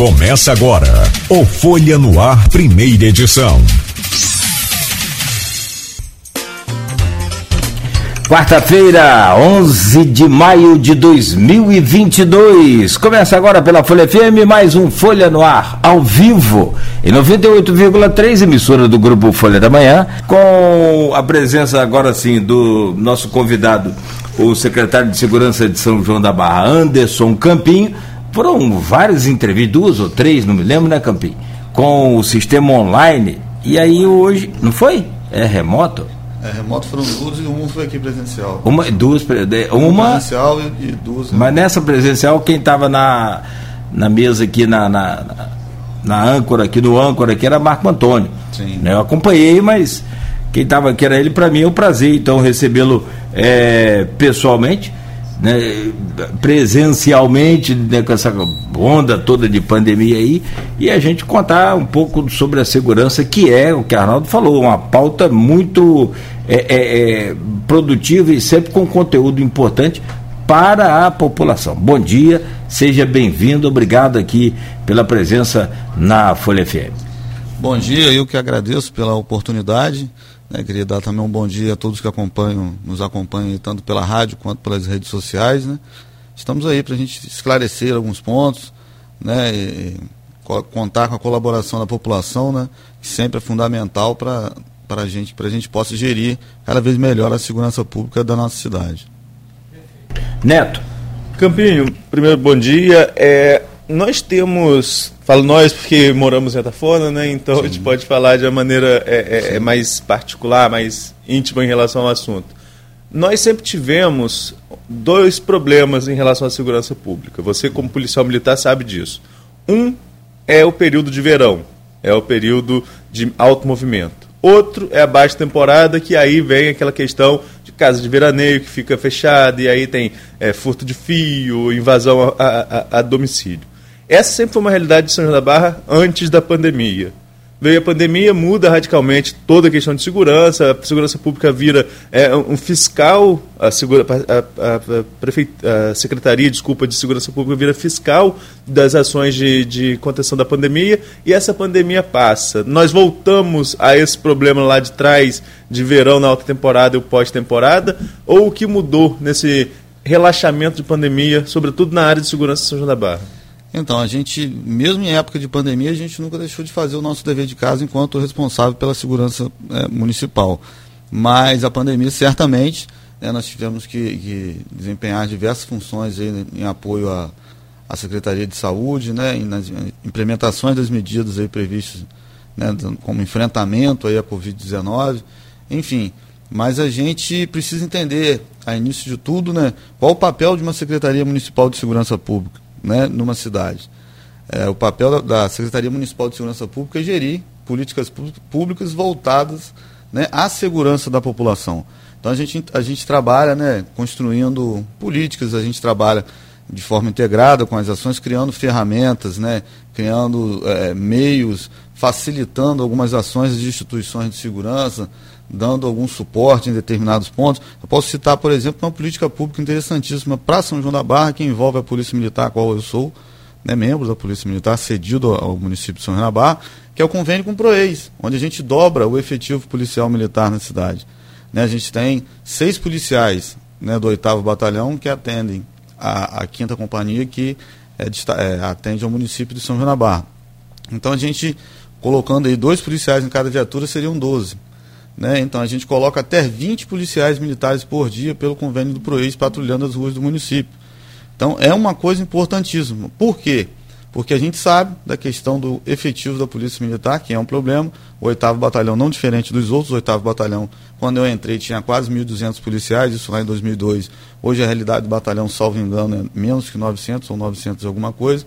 Começa agora o Folha no Ar, primeira edição. Quarta-feira, 11 de maio de 2022. Começa agora pela Folha FM, mais um Folha no Ar, ao vivo, em 98,3, emissora do Grupo Folha da Manhã, com a presença agora sim do nosso convidado, o secretário de Segurança de São João da Barra, Anderson Campinho. Foram várias entrevistas, duas ou três, não me lembro, né, Campinho? Com o sistema online. E aí hoje, não foi? É remoto? É, remoto foram duas e uma foi aqui presencial. Uma, duas, uma, presencial e, e duas. Mas nessa presencial, quem estava na, na mesa aqui, na, na, na, âncora, aqui no âncora, aqui era Marco Antônio. Sim. Né? Eu acompanhei, mas quem estava aqui era ele, para mim é um prazer, então, recebê-lo é, pessoalmente né, presencialmente né, com essa onda toda de pandemia aí e a gente contar um pouco sobre a segurança que é o que Arnaldo falou uma pauta muito é, é, é, produtiva e sempre com conteúdo importante para a população. Bom dia, seja bem-vindo, obrigado aqui pela presença na Folha FM. Bom dia, eu que agradeço pela oportunidade. Né, queria dar também um bom dia a todos que acompanham, nos acompanham tanto pela rádio quanto pelas redes sociais. Né. Estamos aí para a gente esclarecer alguns pontos, né, e, contar com a colaboração da população, né, que sempre é fundamental para a gente, a gente possa gerir cada vez melhor a segurança pública da nossa cidade. Neto. Campinho, primeiro bom dia. É, nós temos, falo nós porque moramos em Atafona, né? Então Sim. a gente pode falar de uma maneira é, é, é, mais particular, mais íntima em relação ao assunto. Nós sempre tivemos dois problemas em relação à segurança pública. Você, como policial militar, sabe disso. Um é o período de verão, é o período de alto movimento. Outro é a baixa temporada, que aí vem aquela questão de casa de veraneio que fica fechada, e aí tem é, furto de fio, invasão a, a, a domicílio. Essa sempre foi uma realidade de São João da Barra antes da pandemia. Veio a pandemia, muda radicalmente toda a questão de segurança, a segurança pública vira é, um fiscal, a, segura, a, a, a, Secretaria desculpa, de Segurança Pública vira fiscal das ações de, de contenção da pandemia, e essa pandemia passa. Nós voltamos a esse problema lá de trás, de verão na alta temporada e pós-temporada, ou o que mudou nesse relaxamento de pandemia, sobretudo na área de segurança de São João da Barra? Então, a gente, mesmo em época de pandemia, a gente nunca deixou de fazer o nosso dever de casa enquanto responsável pela segurança é, municipal. Mas a pandemia, certamente, né, nós tivemos que, que, desempenhar diversas funções aí em apoio à, à Secretaria de Saúde, né, nas implementações das medidas aí previstas né, como enfrentamento aí à Covid-19, enfim. Mas a gente precisa entender, a início de tudo, né, qual o papel de uma Secretaria Municipal de Segurança Pública né, numa cidade. É, o papel da, da, Secretaria Municipal de Segurança Pública é gerir políticas públicas voltadas né, à segurança da população. Então a gente, a gente trabalha né, construindo políticas, a gente trabalha de forma integrada com as ações, criando ferramentas, né, criando é, meios, facilitando algumas ações de instituições de segurança, dando algum suporte em determinados pontos. Eu posso citar, por exemplo, uma política pública interessantíssima para São João da Barra, que envolve a Polícia Militar, a qual eu sou né, membro da Polícia Militar, cedido ao município de São João da Barra, que é o convênio com o PROEIS, onde a gente dobra o efetivo policial militar na cidade. Né, a gente tem seis policiais né, do 8 Batalhão que atendem a, a quinta companhia que é, é, atende ao município de São João da Barra. Então a gente, colocando aí dois policiais em cada viatura, seriam 12. Né? Então a gente coloca até 20 policiais militares por dia pelo convênio do PROEIS patrulhando as ruas do município. Então é uma coisa importantíssima. Por quê? Porque a gente sabe da questão do efetivo da Polícia Militar, que é um problema. O 8 Batalhão, não diferente dos outros, o 8 Batalhão, quando eu entrei, tinha quase 1.200 policiais, isso lá em 2002. Hoje a realidade do batalhão, salvo engano, é menos que 900 ou 900 alguma coisa.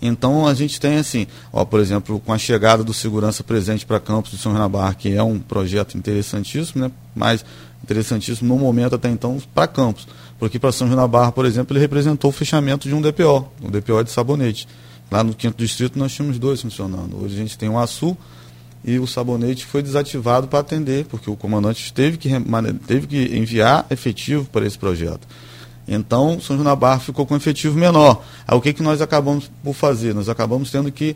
Então a gente tem assim, ó, por exemplo, com a chegada do segurança presente para Campos de São Renabar, que é um projeto interessantíssimo, né? mas interessantíssimo no momento até então para Campos. Porque para São Renabar, por exemplo, ele representou o fechamento de um DPO, um DPO de sabonete. Lá no quinto distrito nós tínhamos dois funcionando. Hoje a gente tem o Açu e o sabonete foi desativado para atender, porque o comandante teve que, teve que enviar efetivo para esse projeto. Então, São João da Barra ficou com um efetivo menor. Aí, o que, que nós acabamos por fazer? Nós acabamos tendo que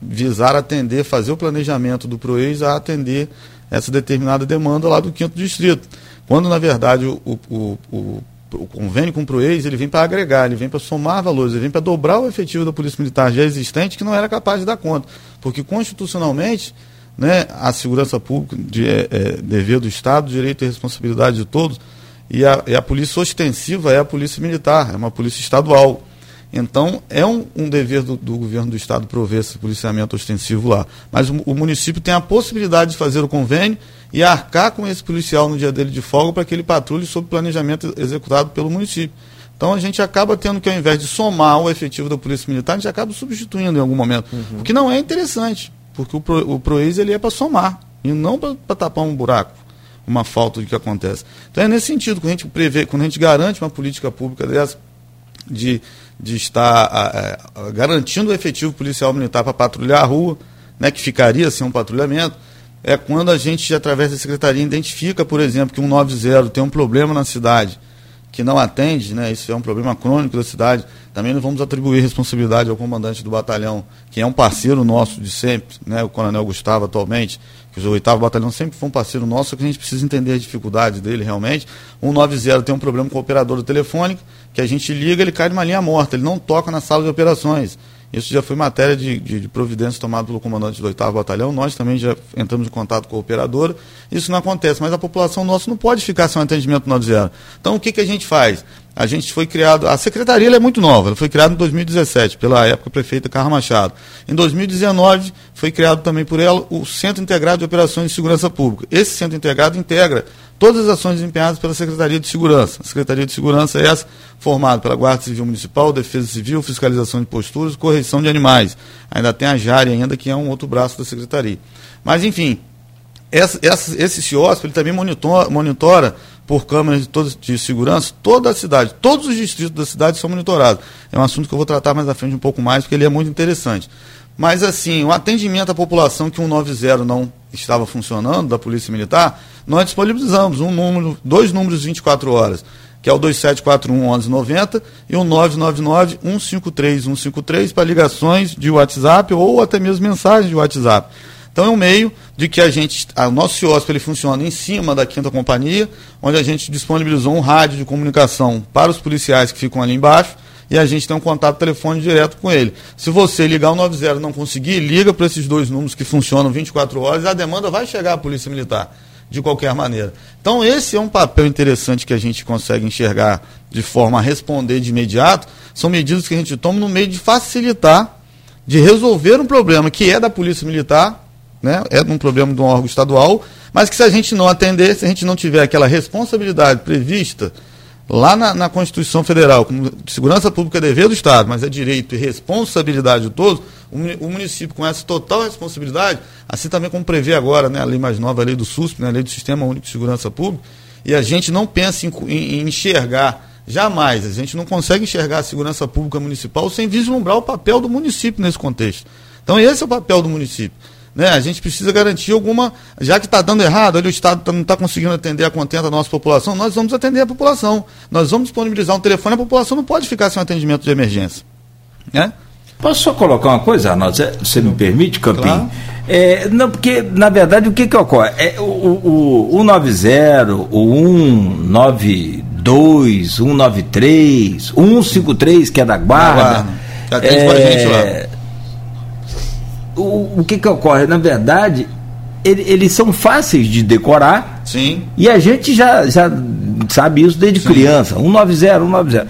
visar atender, fazer o planejamento do PROEIS a atender essa determinada demanda lá do quinto distrito. Quando, na verdade, o, o, o, o convênio com o PROEIS ele vem para agregar, ele vem para somar valores, ele vem para dobrar o efetivo da Polícia Militar já existente, que não era capaz de dar conta. Porque, constitucionalmente, né, a segurança pública, de, é, é, dever do Estado, direito e responsabilidade de todos, e a, e a polícia ostensiva é a polícia militar, é uma polícia estadual. Então, é um, um dever do, do, governo do Estado prover esse policiamento ostensivo lá. Mas o, o, município tem a possibilidade de fazer o convênio e arcar com esse policial no dia dele de folga para que ele patrulhe sob planejamento executado pelo município. Então, a gente acaba tendo que, ao invés de somar o efetivo da Polícia Militar, a gente acaba substituindo em algum momento. Uhum. O que não é interessante, porque o, Pro, o PROEIS ele é para somar e não para tapar um buraco uma falta de que acontece. Então é nesse sentido, quando a gente prevê, quando a gente garante uma política pública dessa, de de estar a, a, garantindo o efetivo policial militar para patrulhar a rua, né, que ficaria sem um patrulhamento, é quando a gente, através da secretaria, identifica, por exemplo, que um 90 tem um problema na cidade que não atende, né, isso é um problema crônico da cidade, também não vamos atribuir responsabilidade ao comandante do batalhão, que é um parceiro nosso de sempre, né, o coronel Gustavo atualmente, que o 8 Batalhão sempre foi um parceiro nosso, só que a gente precisa entender as dificuldades dele realmente. O 90 tem um problema com o operador telefônico, que a gente liga, ele cai numa linha morta, ele não toca na sala de operações. Isso já foi matéria de, de, de providência tomada pelo comandante do 8 Batalhão. Nós também já entramos em contato com o operador. Isso não acontece, mas a população nossa não pode ficar sem um atendimento 90. Então, o que, que a gente faz? A gente foi criado. A secretaria é muito nova, ela foi criada em 2017, pela época prefeita Carla Machado. Em 2019, foi criado também por ela o Centro Integrado de Operações de Segurança Pública. Esse centro integrado integra todas as ações desempenhadas pela Secretaria de Segurança. A Secretaria de Segurança é essa, formada pela Guarda Civil Municipal, Defesa Civil, Fiscalização de Posturas, Correção de Animais. Ainda tem a JARE ainda, que é um outro braço da Secretaria. Mas, enfim, essa, essa, esse CIOSP ele também monitora, monitora por câmeras de, de segurança toda a cidade. Todos os distritos da cidade são monitorados. É um assunto que eu vou tratar mais à frente um pouco mais, porque ele é muito interessante. Mas, assim, o atendimento à população que o 190 não estava funcionando, da Polícia Militar, nós disponibilizamos um número, dois números de 24 horas, que é o 2741 1190 e o 999 153 153 para ligações de WhatsApp ou até mesmo mensagens de WhatsApp. Então é um meio de que a gente, o nosso CIOSP ele funciona em cima da quinta companhia, onde a gente disponibilizou um rádio de comunicação para os policiais que ficam ali embaixo, e a gente tem um contato telefônico direto com ele. Se você ligar o 90 e não conseguir, liga para esses dois números que funcionam 24 horas a demanda vai chegar à Polícia Militar, de qualquer maneira. Então, esse é um papel interessante que a gente consegue enxergar de forma a responder de imediato. São medidas que a gente toma no meio de facilitar, de resolver um problema que é da Polícia Militar, né? é um problema de um órgão estadual, mas que se a gente não atender, se a gente não tiver aquela responsabilidade prevista lá na, na, Constituição Federal, como segurança pública é dever do Estado, mas é direito e responsabilidade de todos, o, o, município com essa total responsabilidade, assim também como prevê agora né, a lei mais nova, a lei do SUSP, né, a lei do Sistema Único de Segurança Pública, e a gente não pensa em, em, em enxergar, jamais, a gente não consegue enxergar a segurança pública municipal sem vislumbrar o papel do município nesse contexto. Então esse é o papel do município. Né? A gente precisa garantir alguma. Já que está dando errado, o Estado tá, não está conseguindo atender a contenta da nossa população, nós vamos atender a população. Nós vamos disponibilizar um telefone, a população não pode ficar sem um atendimento de emergência. Né? Posso só colocar uma coisa, Arnaldo? Você me permite, Campinho? Claro. É, não, porque, na verdade, o que, que ocorre? É, o, o, o 190, o 192, 193, 153, que é da guarda. Já tem é, a gente lá o, o que, que ocorre? Na verdade, ele, eles são fáceis de decorar. Sim. E a gente já, já sabe isso desde Sim. criança. 190, 190.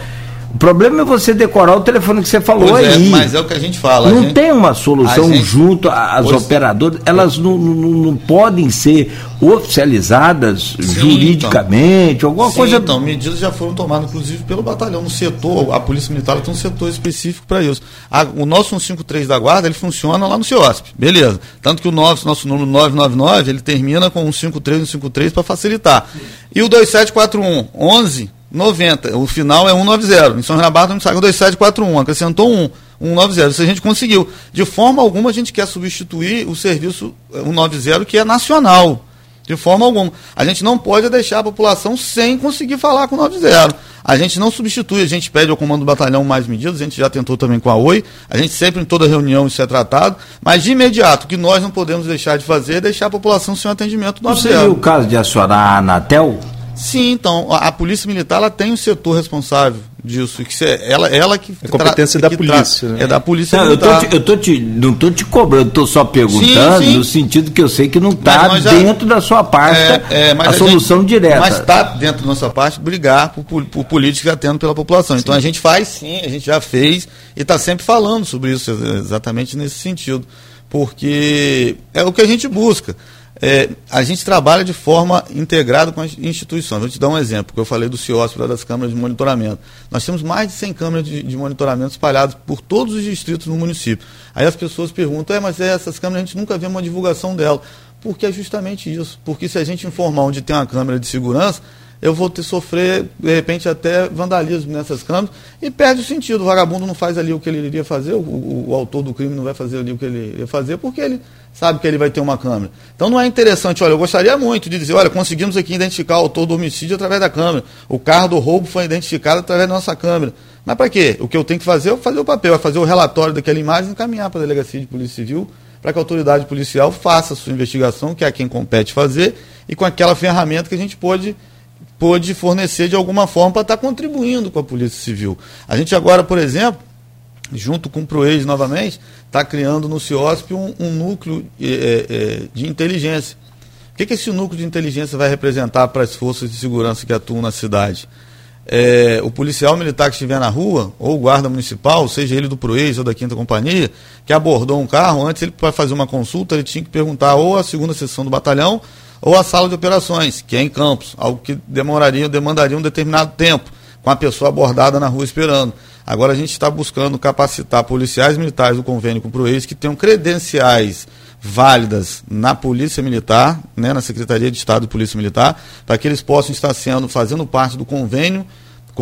O problema é você decorar o telefone que você falou pois é, aí. É, mas é o que a gente fala. Não gente, tem uma solução gente, junto às operadoras, elas não, não, não, podem ser oficializadas sim, juridicamente, então, alguma sim, coisa. Então, medidas já foram tomadas, inclusive, pelo batalhão, no setor, a Polícia Militar tem um setor específico para isso. A, o nosso 153 da Guarda, ele funciona lá no CIOSP, beleza. Tanto que o nosso, nosso número 999, ele termina com 153 153 para facilitar. E o 2741 11 90. O final é 190. Em São Renato não saiu 2741, acrescentou 1. 190. Isso a gente conseguiu. De forma alguma a gente quer substituir o serviço 190 que é nacional. De forma alguma. A gente não pode deixar a população sem conseguir falar com o 90. A gente não substitui, a gente pede ao comando do batalhão mais medidas, a gente já tentou também com a OI, a gente sempre em toda reunião isso é tratado, mas de imediato, o que nós não podemos deixar de fazer é deixar a população sem o atendimento do 90. Não seria o caso de acionar a Anatel? Sim, então, a, a Polícia Militar ela tem um setor responsável disso, que é ela, ela que é competência da polícia, né? É da polícia não, militar. Eu, tô te, eu tô te, não estou te cobrando, estou só perguntando sim, sim. no sentido que eu sei que não está dentro da sua parte é, é, a, a, solução gente, direta. Mas está dentro da nossa parte brigar por, por, por política tendo pela população. Sim. Então a gente faz sim, a gente já fez e está sempre falando sobre isso exatamente nesse sentido, porque é o que a gente busca. É, a gente trabalha de forma integrada com as instituições. Vou te dar um exemplo, porque eu falei do CIOSP, das câmeras de monitoramento. Nós temos mais de 100 câmeras de, de, monitoramento espalhadas por todos os distritos no município. Aí as pessoas perguntam, é, mas essas câmeras a gente nunca vê uma divulgação dela. Porque é justamente isso. Porque se a gente informar onde tem uma câmera de segurança, eu vou ter sofrer, de repente, até vandalismo nessas câmeras e perde o sentido. O vagabundo não faz ali o que ele iria fazer, o, o, o, autor do crime não vai fazer ali o que ele iria fazer, porque ele sabe que ele vai ter uma câmera. Então não é interessante, olha, eu gostaria muito de dizer, olha, conseguimos aqui identificar o autor do homicídio através da câmera. O carro do roubo foi identificado através da nossa câmera. Mas para quê? O que eu tenho que fazer é fazer o papel, é fazer o relatório daquela imagem e encaminhar para a delegacia de polícia civil para que a autoridade policial faça a sua investigação, que é a quem compete fazer, e com aquela ferramenta que a gente pode pôde fornecer de alguma forma para estar tá contribuindo com a Polícia Civil. A gente agora, por exemplo, junto com o PROEIS novamente, está criando no CIOSP um, um núcleo é, é, de inteligência. O que, que esse núcleo de inteligência vai representar para as forças de segurança que atuam na cidade? É, o policial militar que estiver na rua, ou o guarda municipal, seja ele do PROEIS ou da Quinta Companhia, que abordou um carro, antes ele para fazer uma consulta, ele tinha que perguntar ou a segunda seção do batalhão ou a sala de operações, que é em campos, algo que demoraria, demandaria um determinado tempo, com a pessoa abordada na rua esperando. Agora a gente está buscando capacitar policiais militares do convênio com o PROEIS que tenham credenciais válidas na Polícia Militar, né, na Secretaria de Estado de Polícia Militar, para que eles possam estar sendo, fazendo parte do convênio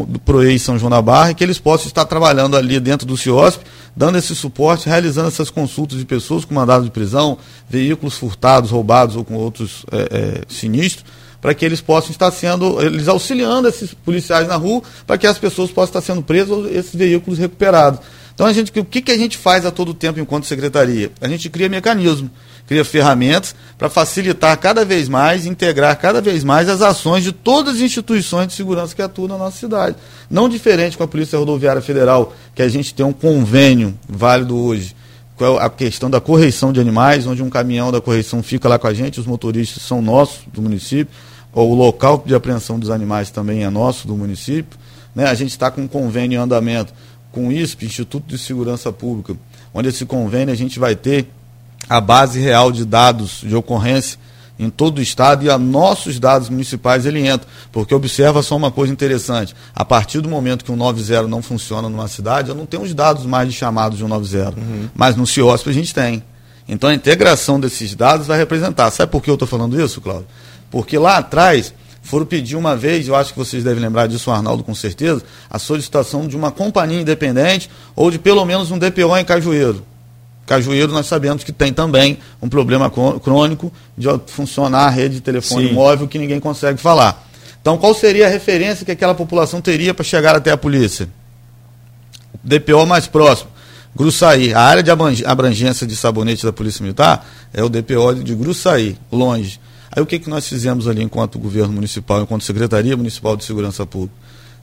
do PROEI São João da Barra, que eles possam estar trabalhando ali dentro do CIOSP, dando esse suporte, realizando essas consultas de pessoas com mandado de prisão, veículos furtados, roubados ou com outros é, é, sinistros, para que eles possam estar sendo, eles auxiliando esses policiais na rua, para que as pessoas possam estar sendo presas ou esses veículos recuperados. Então, a gente, o que, que a gente faz a todo tempo enquanto secretaria? A gente cria mecanismo cria ferramentas para facilitar cada vez mais, integrar cada vez mais as ações de todas as instituições de segurança que atuam na nossa cidade. Não diferente com a Polícia Rodoviária Federal, que a gente tem um convênio válido hoje, com a questão da correição de animais, onde um caminhão da correição fica lá com a gente, os motoristas são nossos do município, o local de apreensão dos animais também é nosso do município. Né? A gente está com um convênio em andamento com o ISP, Instituto de Segurança Pública, onde esse convênio a gente vai ter a base real de dados de ocorrência em todo o estado e a nossos dados municipais ele entra. Porque observa só uma coisa interessante: a partir do momento que o 90 não funciona numa cidade, eu não tenho os dados mais de chamados de um 90. Uhum. Mas no CIOSP a gente tem. Então a integração desses dados vai representar. Sabe por que eu estou falando isso, Cláudio? Porque lá atrás foram pedir uma vez, eu acho que vocês devem lembrar disso, Arnaldo com certeza, a solicitação de uma companhia independente ou de pelo menos um DPO em Cajueiro. Cajueiro nós sabemos que tem também um problema crônico de funcionar a rede de telefone Sim. móvel que ninguém consegue falar. Então, qual seria a referência que aquela população teria para chegar até a polícia? DPO mais próximo. Gruçaí. A área de abrangência de sabonete da Polícia Militar é o DPO de Gruçaí, longe. Aí o que, que nós fizemos ali enquanto governo municipal, enquanto Secretaria Municipal de Segurança Pública?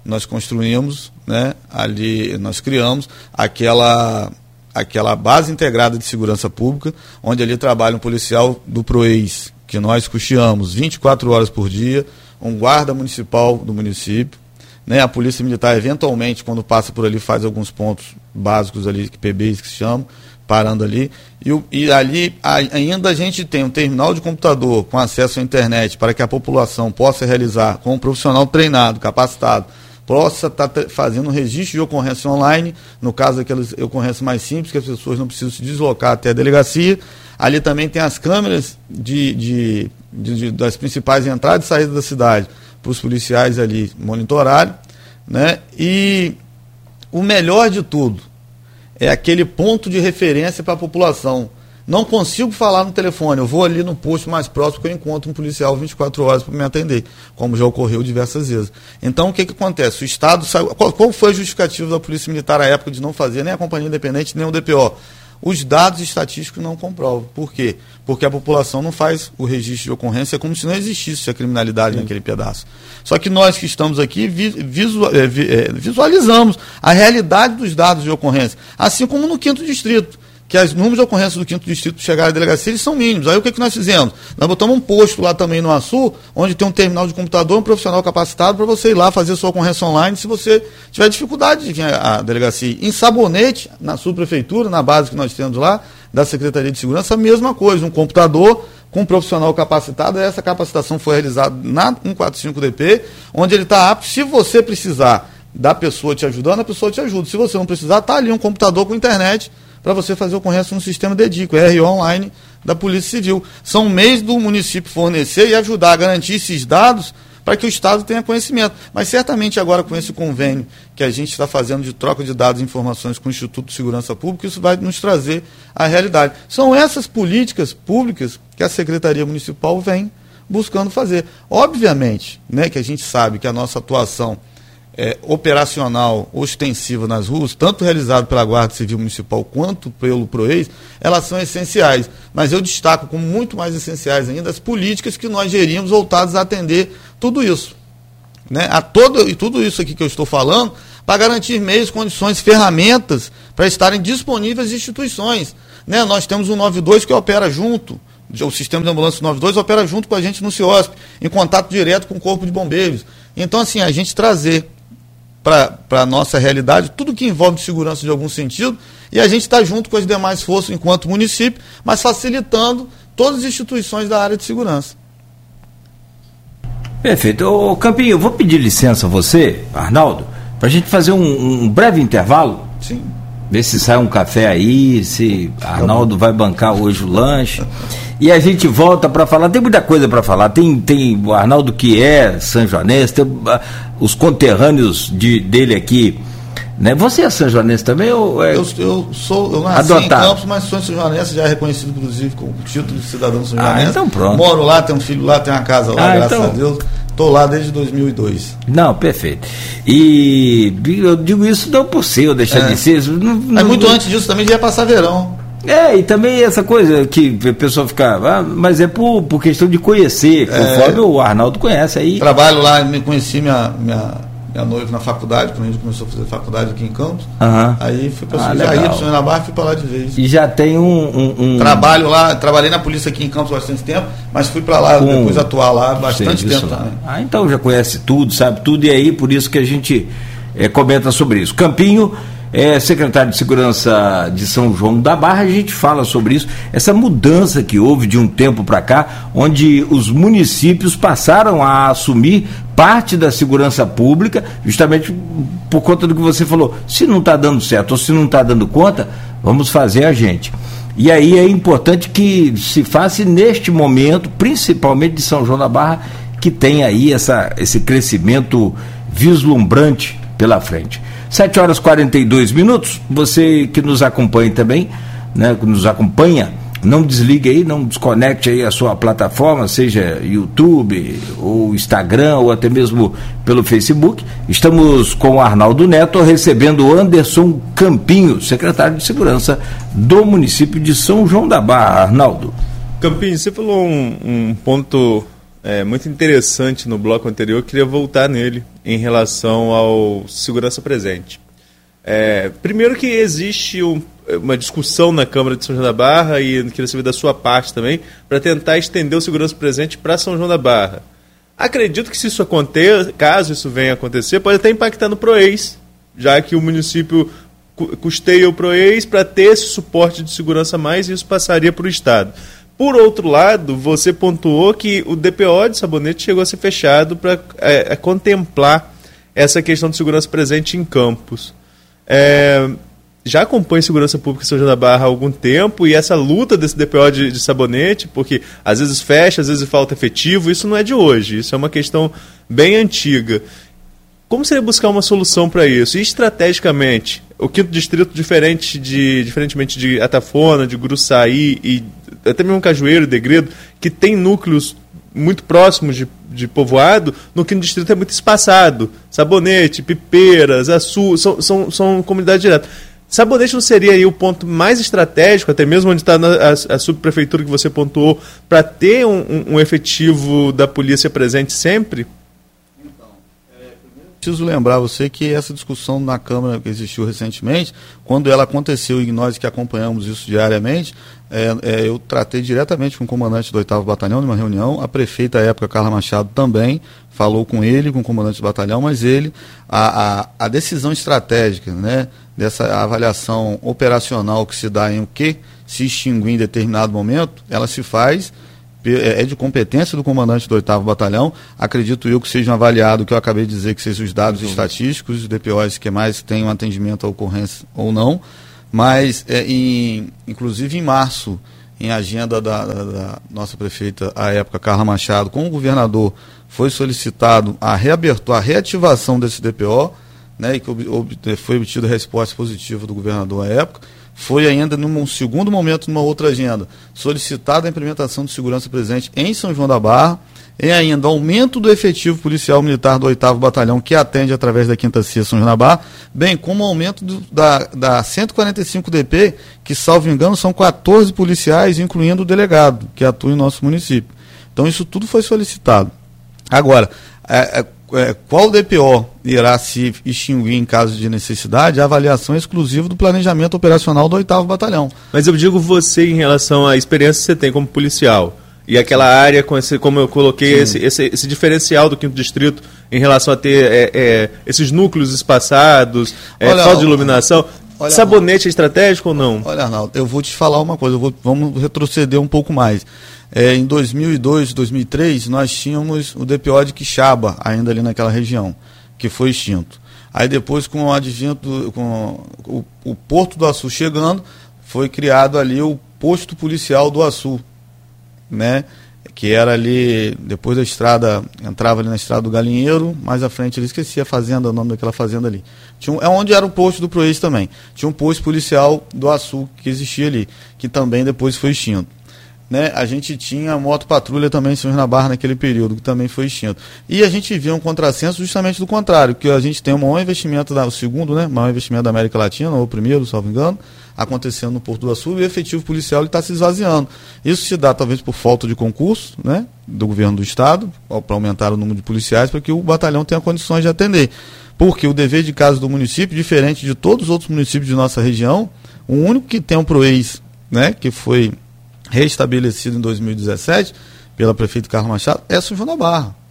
Nós construímos, né, ali, nós criamos aquela aquela base integrada de segurança pública, onde ali trabalha um policial do PROEIS, que nós custeamos 24 horas por dia, um guarda municipal do município, né, a polícia militar eventualmente quando passa por ali faz alguns pontos básicos ali, PBs que se chamam, parando ali, e, e ali a, ainda a gente tem um terminal de computador com acesso à internet para que a população possa realizar com um profissional treinado, capacitado, possa estar tá fazendo um registro de ocorrência online, no caso daquelas ocorrências mais simples, que as pessoas não precisam se deslocar até a delegacia. Ali também tem as câmeras de, de, de, de das principais entradas e saídas da cidade, para os policiais ali monitorarem. Né? E o melhor de tudo é aquele ponto de referência para a população. Não consigo falar no telefone, eu vou ali no posto mais próximo que eu encontro um policial 24 horas para me atender, como já ocorreu diversas vezes. Então, o que, que acontece? O Estado saiu. Qual, qual foi a justificativa da Polícia Militar à época de não fazer nem a Companhia Independente, nem o DPO? Os dados estatísticos não comprovam. Por quê? Porque a população não faz o registro de ocorrência como se não existisse a criminalidade Sim. naquele pedaço. Só que nós que estamos aqui é, é, visualizamos a realidade dos dados de ocorrência, assim como no quinto distrito que os números de ocorrência do quinto distrito chegar à delegacia eles são mínimos. Aí o que, que nós fizemos? Nós botamos um posto lá também no Açu, onde tem um terminal de computador, um profissional capacitado para você ir lá fazer sua ocorrência online se você tiver dificuldade de vir à delegacia. Em Sabonete, na subprefeitura, na base que nós temos lá, da Secretaria de Segurança, a mesma coisa, um computador com um profissional capacitado, essa capacitação foi realizada na 145DP, onde ele está apto, se você precisar da pessoa te ajudando, a pessoa te ajuda. Se você não precisar, está ali um computador com internet para você fazer ocorrência no sistema DEDICO, RO online da Polícia Civil. São meios do município fornecer e ajudar a garantir esses dados para que o Estado tenha conhecimento. Mas certamente agora com esse convênio que a gente está fazendo de troca de dados e informações com o Instituto de Segurança Pública, isso vai nos trazer a realidade. São essas políticas públicas que a Secretaria Municipal vem buscando fazer. Obviamente, né, que a gente sabe que a nossa atuação é, operacional ostensiva nas ruas, tanto realizado pela Guarda Civil Municipal quanto pelo PROEIS, elas são essenciais. Mas eu destaco como muito mais essenciais ainda as políticas que nós gerimos voltadas a atender tudo isso. Né? A todo, e tudo isso aqui que eu estou falando, para garantir meios, condições, ferramentas para estarem disponíveis às instituições. Né? Nós temos o 92 que opera junto, o sistema de ambulância 92 opera junto com a gente no CIOSP, em contato direto com o Corpo de Bombeiros. Então, assim, a gente trazer para a nossa realidade, tudo que envolve segurança de algum sentido, e a gente está junto com as demais forças enquanto município, mas facilitando todas as instituições da área de segurança. Perfeito. Ô, Campinho, eu vou pedir licença a você, Arnaldo, para a gente fazer um, um, breve intervalo. Sim. Ver se sai um café aí, se Arnaldo vai bancar hoje o lanche. E a gente volta para falar, tem muita coisa para falar. Tem, tem o Arnaldo que é São Joanense, tem uh, os conterrâneos de, dele aqui. Né? Você é São Joanense também? Ou é eu, eu sou, eu nasci adotado? em Campos, mas sou São Joanense, já é reconhecido inclusive com o título de cidadão São ah, Joanense. Ah, então pronto. Moro lá, tenho um filho lá, tenho uma casa lá, ah, graças então... a Deus. Estou lá desde 2002. Não, perfeito. E eu digo isso não por ser ou deixar é. de ser. Não, não, é muito antes disso também já ia passar verão. É, e também essa coisa que a pessoa fica, ah, mas é por, por questão de conhecer, é. conforme é, o Arnaldo conhece aí. Trabalho lá, me conheci minha, minha, minha noiva na faculdade, quando a gente começou a fazer faculdade aqui em Campos. Uhum. Aí fui para ah, já ia para na Barra e fui para lá de vez. E já tem um, um, um, Trabalho lá, trabalhei na polícia aqui em Campos bastante tempo, mas fui para lá Com... depois atuar lá bastante tempo também. Ah, então já conhece tudo, sabe tudo, e aí por isso que a gente é, comenta sobre isso. Campinho é secretário de Segurança de São João da Barra, a gente fala sobre isso, essa mudança que houve de um tempo para cá, onde os municípios passaram a assumir parte da segurança pública, justamente por conta do que você falou. Se não está dando certo ou se não está dando conta, vamos fazer a gente. E aí é importante que se faça neste momento, principalmente de São João da Barra, que tem aí essa, esse crescimento vislumbrante pela frente. 7 horas e 42 minutos. Você que nos acompanha também, né, que nos acompanha, não desligue aí, não desconecte aí a sua plataforma, seja YouTube, ou Instagram, ou até mesmo pelo Facebook. Estamos com o Arnaldo Neto recebendo o Anderson Campinho, secretário de Segurança do município de São João da Barra. Arnaldo. Campinho, você falou um, um ponto é, muito interessante no bloco anterior, eu queria voltar nele em relação ao segurança presente. É, primeiro que existe um, uma discussão na Câmara de São João da Barra e queria saber da sua parte também, para tentar estender o segurança presente para São João da Barra. Acredito que se isso acontecer, caso isso venha a acontecer, pode até impactar no PROEIS, já que o município custeia o PROEIS para ter esse suporte de segurança mais e isso passaria para o Estado. Por outro lado, você pontuou que o DPO de sabonete chegou a ser fechado para é, é, contemplar essa questão de segurança presente em campos. É, já acompanha segurança pública em São João da Barra há algum tempo e essa luta desse DPO de, de, sabonete, porque às vezes fecha, às vezes falta efetivo, isso não é de hoje, isso é uma questão bem antiga. Como seria buscar uma solução para isso? E estrategicamente, o quinto distrito, diferente de, diferentemente de Atafona, de Gruçaí e até mesmo Cajueiro Degredo, que tem núcleos muito próximos de, de povoado, no quinto distrito é muito espaçado. Sabonete, Pipeiras, Açu, são, são, são comunidades diretas. Sabonete não seria o ponto mais estratégico, até mesmo onde está a, a, subprefeitura que você pontuou, para ter um, um efetivo da polícia presente sempre? Preciso lembrar você que essa discussão na Câmara que existiu recentemente, quando ela aconteceu e nós que acompanhamos isso diariamente, é, é, eu tratei diretamente com o comandante do 8 Batalhão numa reunião, a prefeita à época, Carla Machado, também falou com ele, com o comandante do batalhão, mas ele, a, a, a decisão estratégica, né, dessa avaliação operacional que se dá em o que se extinguir em determinado momento, ela se faz é, é de competência do comandante do 8 Batalhão. Acredito eu que sejam avaliados, que eu acabei de dizer, que sejam os dados uhum. estatísticos, os DPOs que mais têm um atendimento à ocorrência ou não. Mas, é, em, inclusive em março, em agenda da, da, da, nossa prefeita, à época, Carla Machado, com o governador, foi solicitado a reabertura, a reativação desse DPO, né, e que ob, ob, foi obtida resposta positiva do governador à época foi ainda num segundo momento, numa outra agenda, solicitada a implementação de segurança presente em São João da Barra, e ainda aumento do efetivo policial militar do 8 Batalhão, que atende através da Quinta CIA São João da Barra, bem como aumento do, da, da 145 DP, que, salvo engano, são 14 policiais, incluindo o delegado, que atua em nosso município. Então, isso tudo foi solicitado. Agora, é, é, é, qual DPO irá se extinguir em caso de necessidade, a avaliação é exclusiva do planejamento operacional do 8 Batalhão. Mas eu digo você em relação à experiência que você tem como policial. E aquela área, com esse, como eu coloquei, esse, esse, esse, diferencial do quinto distrito em relação a ter é, é, esses núcleos espaçados, é, olha, falta de iluminação. Olha, Sabonete é estratégico ou não? Olha, Arnaldo, eu vou te falar uma coisa, vou, vamos retroceder um pouco mais. É, em 2002, 2003, nós tínhamos o DPO de Quixaba, ainda ali naquela região, que foi extinto. Aí depois, com o advento, com o, o Porto do Açu chegando, foi criado ali o posto policial do Açu, né? Que era ali, depois da estrada, entrava ali na estrada do Galinheiro, mais à frente, ele esquecia a fazenda, o nome daquela fazenda ali. Tinha um, é onde era o posto do Proex também. Tinha um posto policial do Açu que existia ali, que também depois foi extinto né, a gente tinha moto patrulha também São na Barra naquele período, que também foi extinto. E a gente via um contrassenso justamente do contrário, que a gente tem o maior investimento, da, o segundo, né, maior investimento da América Latina, ou o primeiro, salvo engano, acontecendo no Porto do Açu, e o efetivo policial está se esvaziando. Isso se dá talvez por falta de concurso, né, do governo do Estado, para aumentar o número de policiais, para que o batalhão tenha condições de atender. Porque o dever de casa do município, diferente de todos os outros municípios de nossa região, o único que tem um PROEIS, né, que foi restabelecido em 2017 pela prefeita Carlos Machado, é São João da Barra.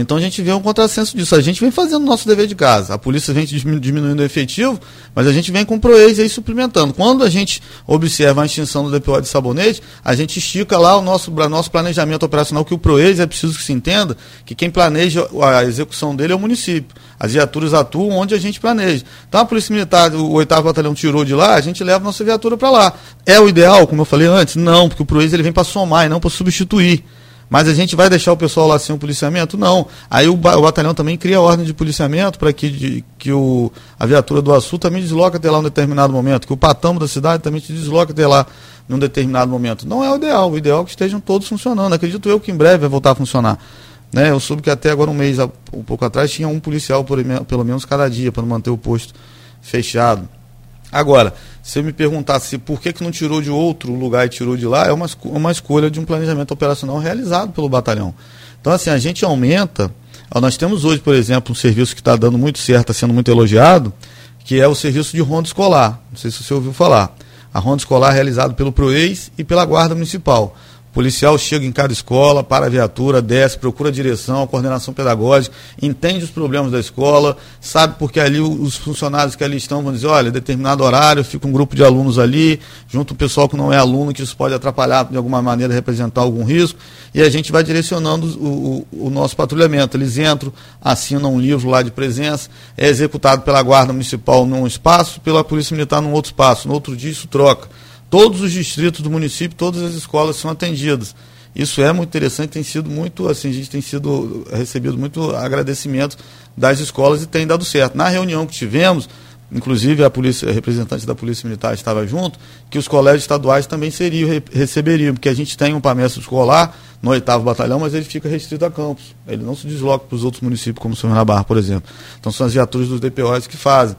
Então a gente vê um contrassenso disso. A gente vem fazendo o nosso dever de casa. A polícia vem diminuindo o efetivo, mas a gente vem com o PROEIS aí suplementando. Quando a gente observa a extinção do DPO de sabonete, a gente estica lá o nosso, nosso planejamento operacional, que o PROEIS é preciso que se entenda que quem planeja a execução dele é o município. As viaturas atuam onde a gente planeja. Então a Polícia Militar, o 8 Batalhão tirou de lá, a gente leva a nossa viatura para lá. É o ideal, como eu falei antes? Não, porque o PROEIS ele vem para somar e não para substituir. Mas a gente vai deixar o pessoal lá sem o policiamento? Não. Aí o, batalhão também cria ordem de policiamento para que, de, que o, a viatura do Açu também desloca até lá um determinado momento, que o patamo da cidade também te desloca até lá num determinado momento. Não é o ideal. O ideal é que estejam todos funcionando. Acredito eu que em breve vai voltar a funcionar. Né? Eu soube que até agora um mês, um pouco atrás, tinha um policial por, pelo menos cada dia para manter o posto fechado. Agora, se eu me perguntasse por que, que não tirou de outro lugar e tirou de lá, é uma, uma escolha de um planejamento operacional realizado pelo batalhão. Então, assim, a gente aumenta. Ó, nós temos hoje, por exemplo, um serviço que está dando muito certo, está sendo muito elogiado, que é o serviço de ronda escolar. Não sei se você ouviu falar. A ronda escolar é realizada pelo PROEIS e pela Guarda Municipal policial chega em cada escola, para a viatura, desce, procura a direção, a coordenação pedagógica, entende os problemas da escola, sabe porque ali os funcionários que ali estão vão dizer, olha, determinado horário fica um grupo de alunos ali, junto o pessoal que não é aluno, que isso pode atrapalhar de alguma maneira, representar algum risco, e a gente vai direcionando o, o, o nosso patrulhamento. Eles entram, assinam um livro lá de presença, é executado pela Guarda Municipal num espaço, pela Polícia Militar num outro espaço. No outro dia isso troca. Todos os distritos do município, todas as escolas são atendidas. Isso é muito interessante, tem sido muito, assim, a gente tem sido recebido muito agradecimento das escolas e tem dado certo. Na reunião que tivemos, inclusive a polícia, a representante da Polícia Militar estava junto, que os colégios estaduais também seriam, receberiam, porque a gente tem um PAMESTRO escolar no oitavo batalhão, mas ele fica restrito a campos. Ele não se desloca para os outros municípios, como São Barra, por exemplo. Então são as viaturas dos DPOs que fazem.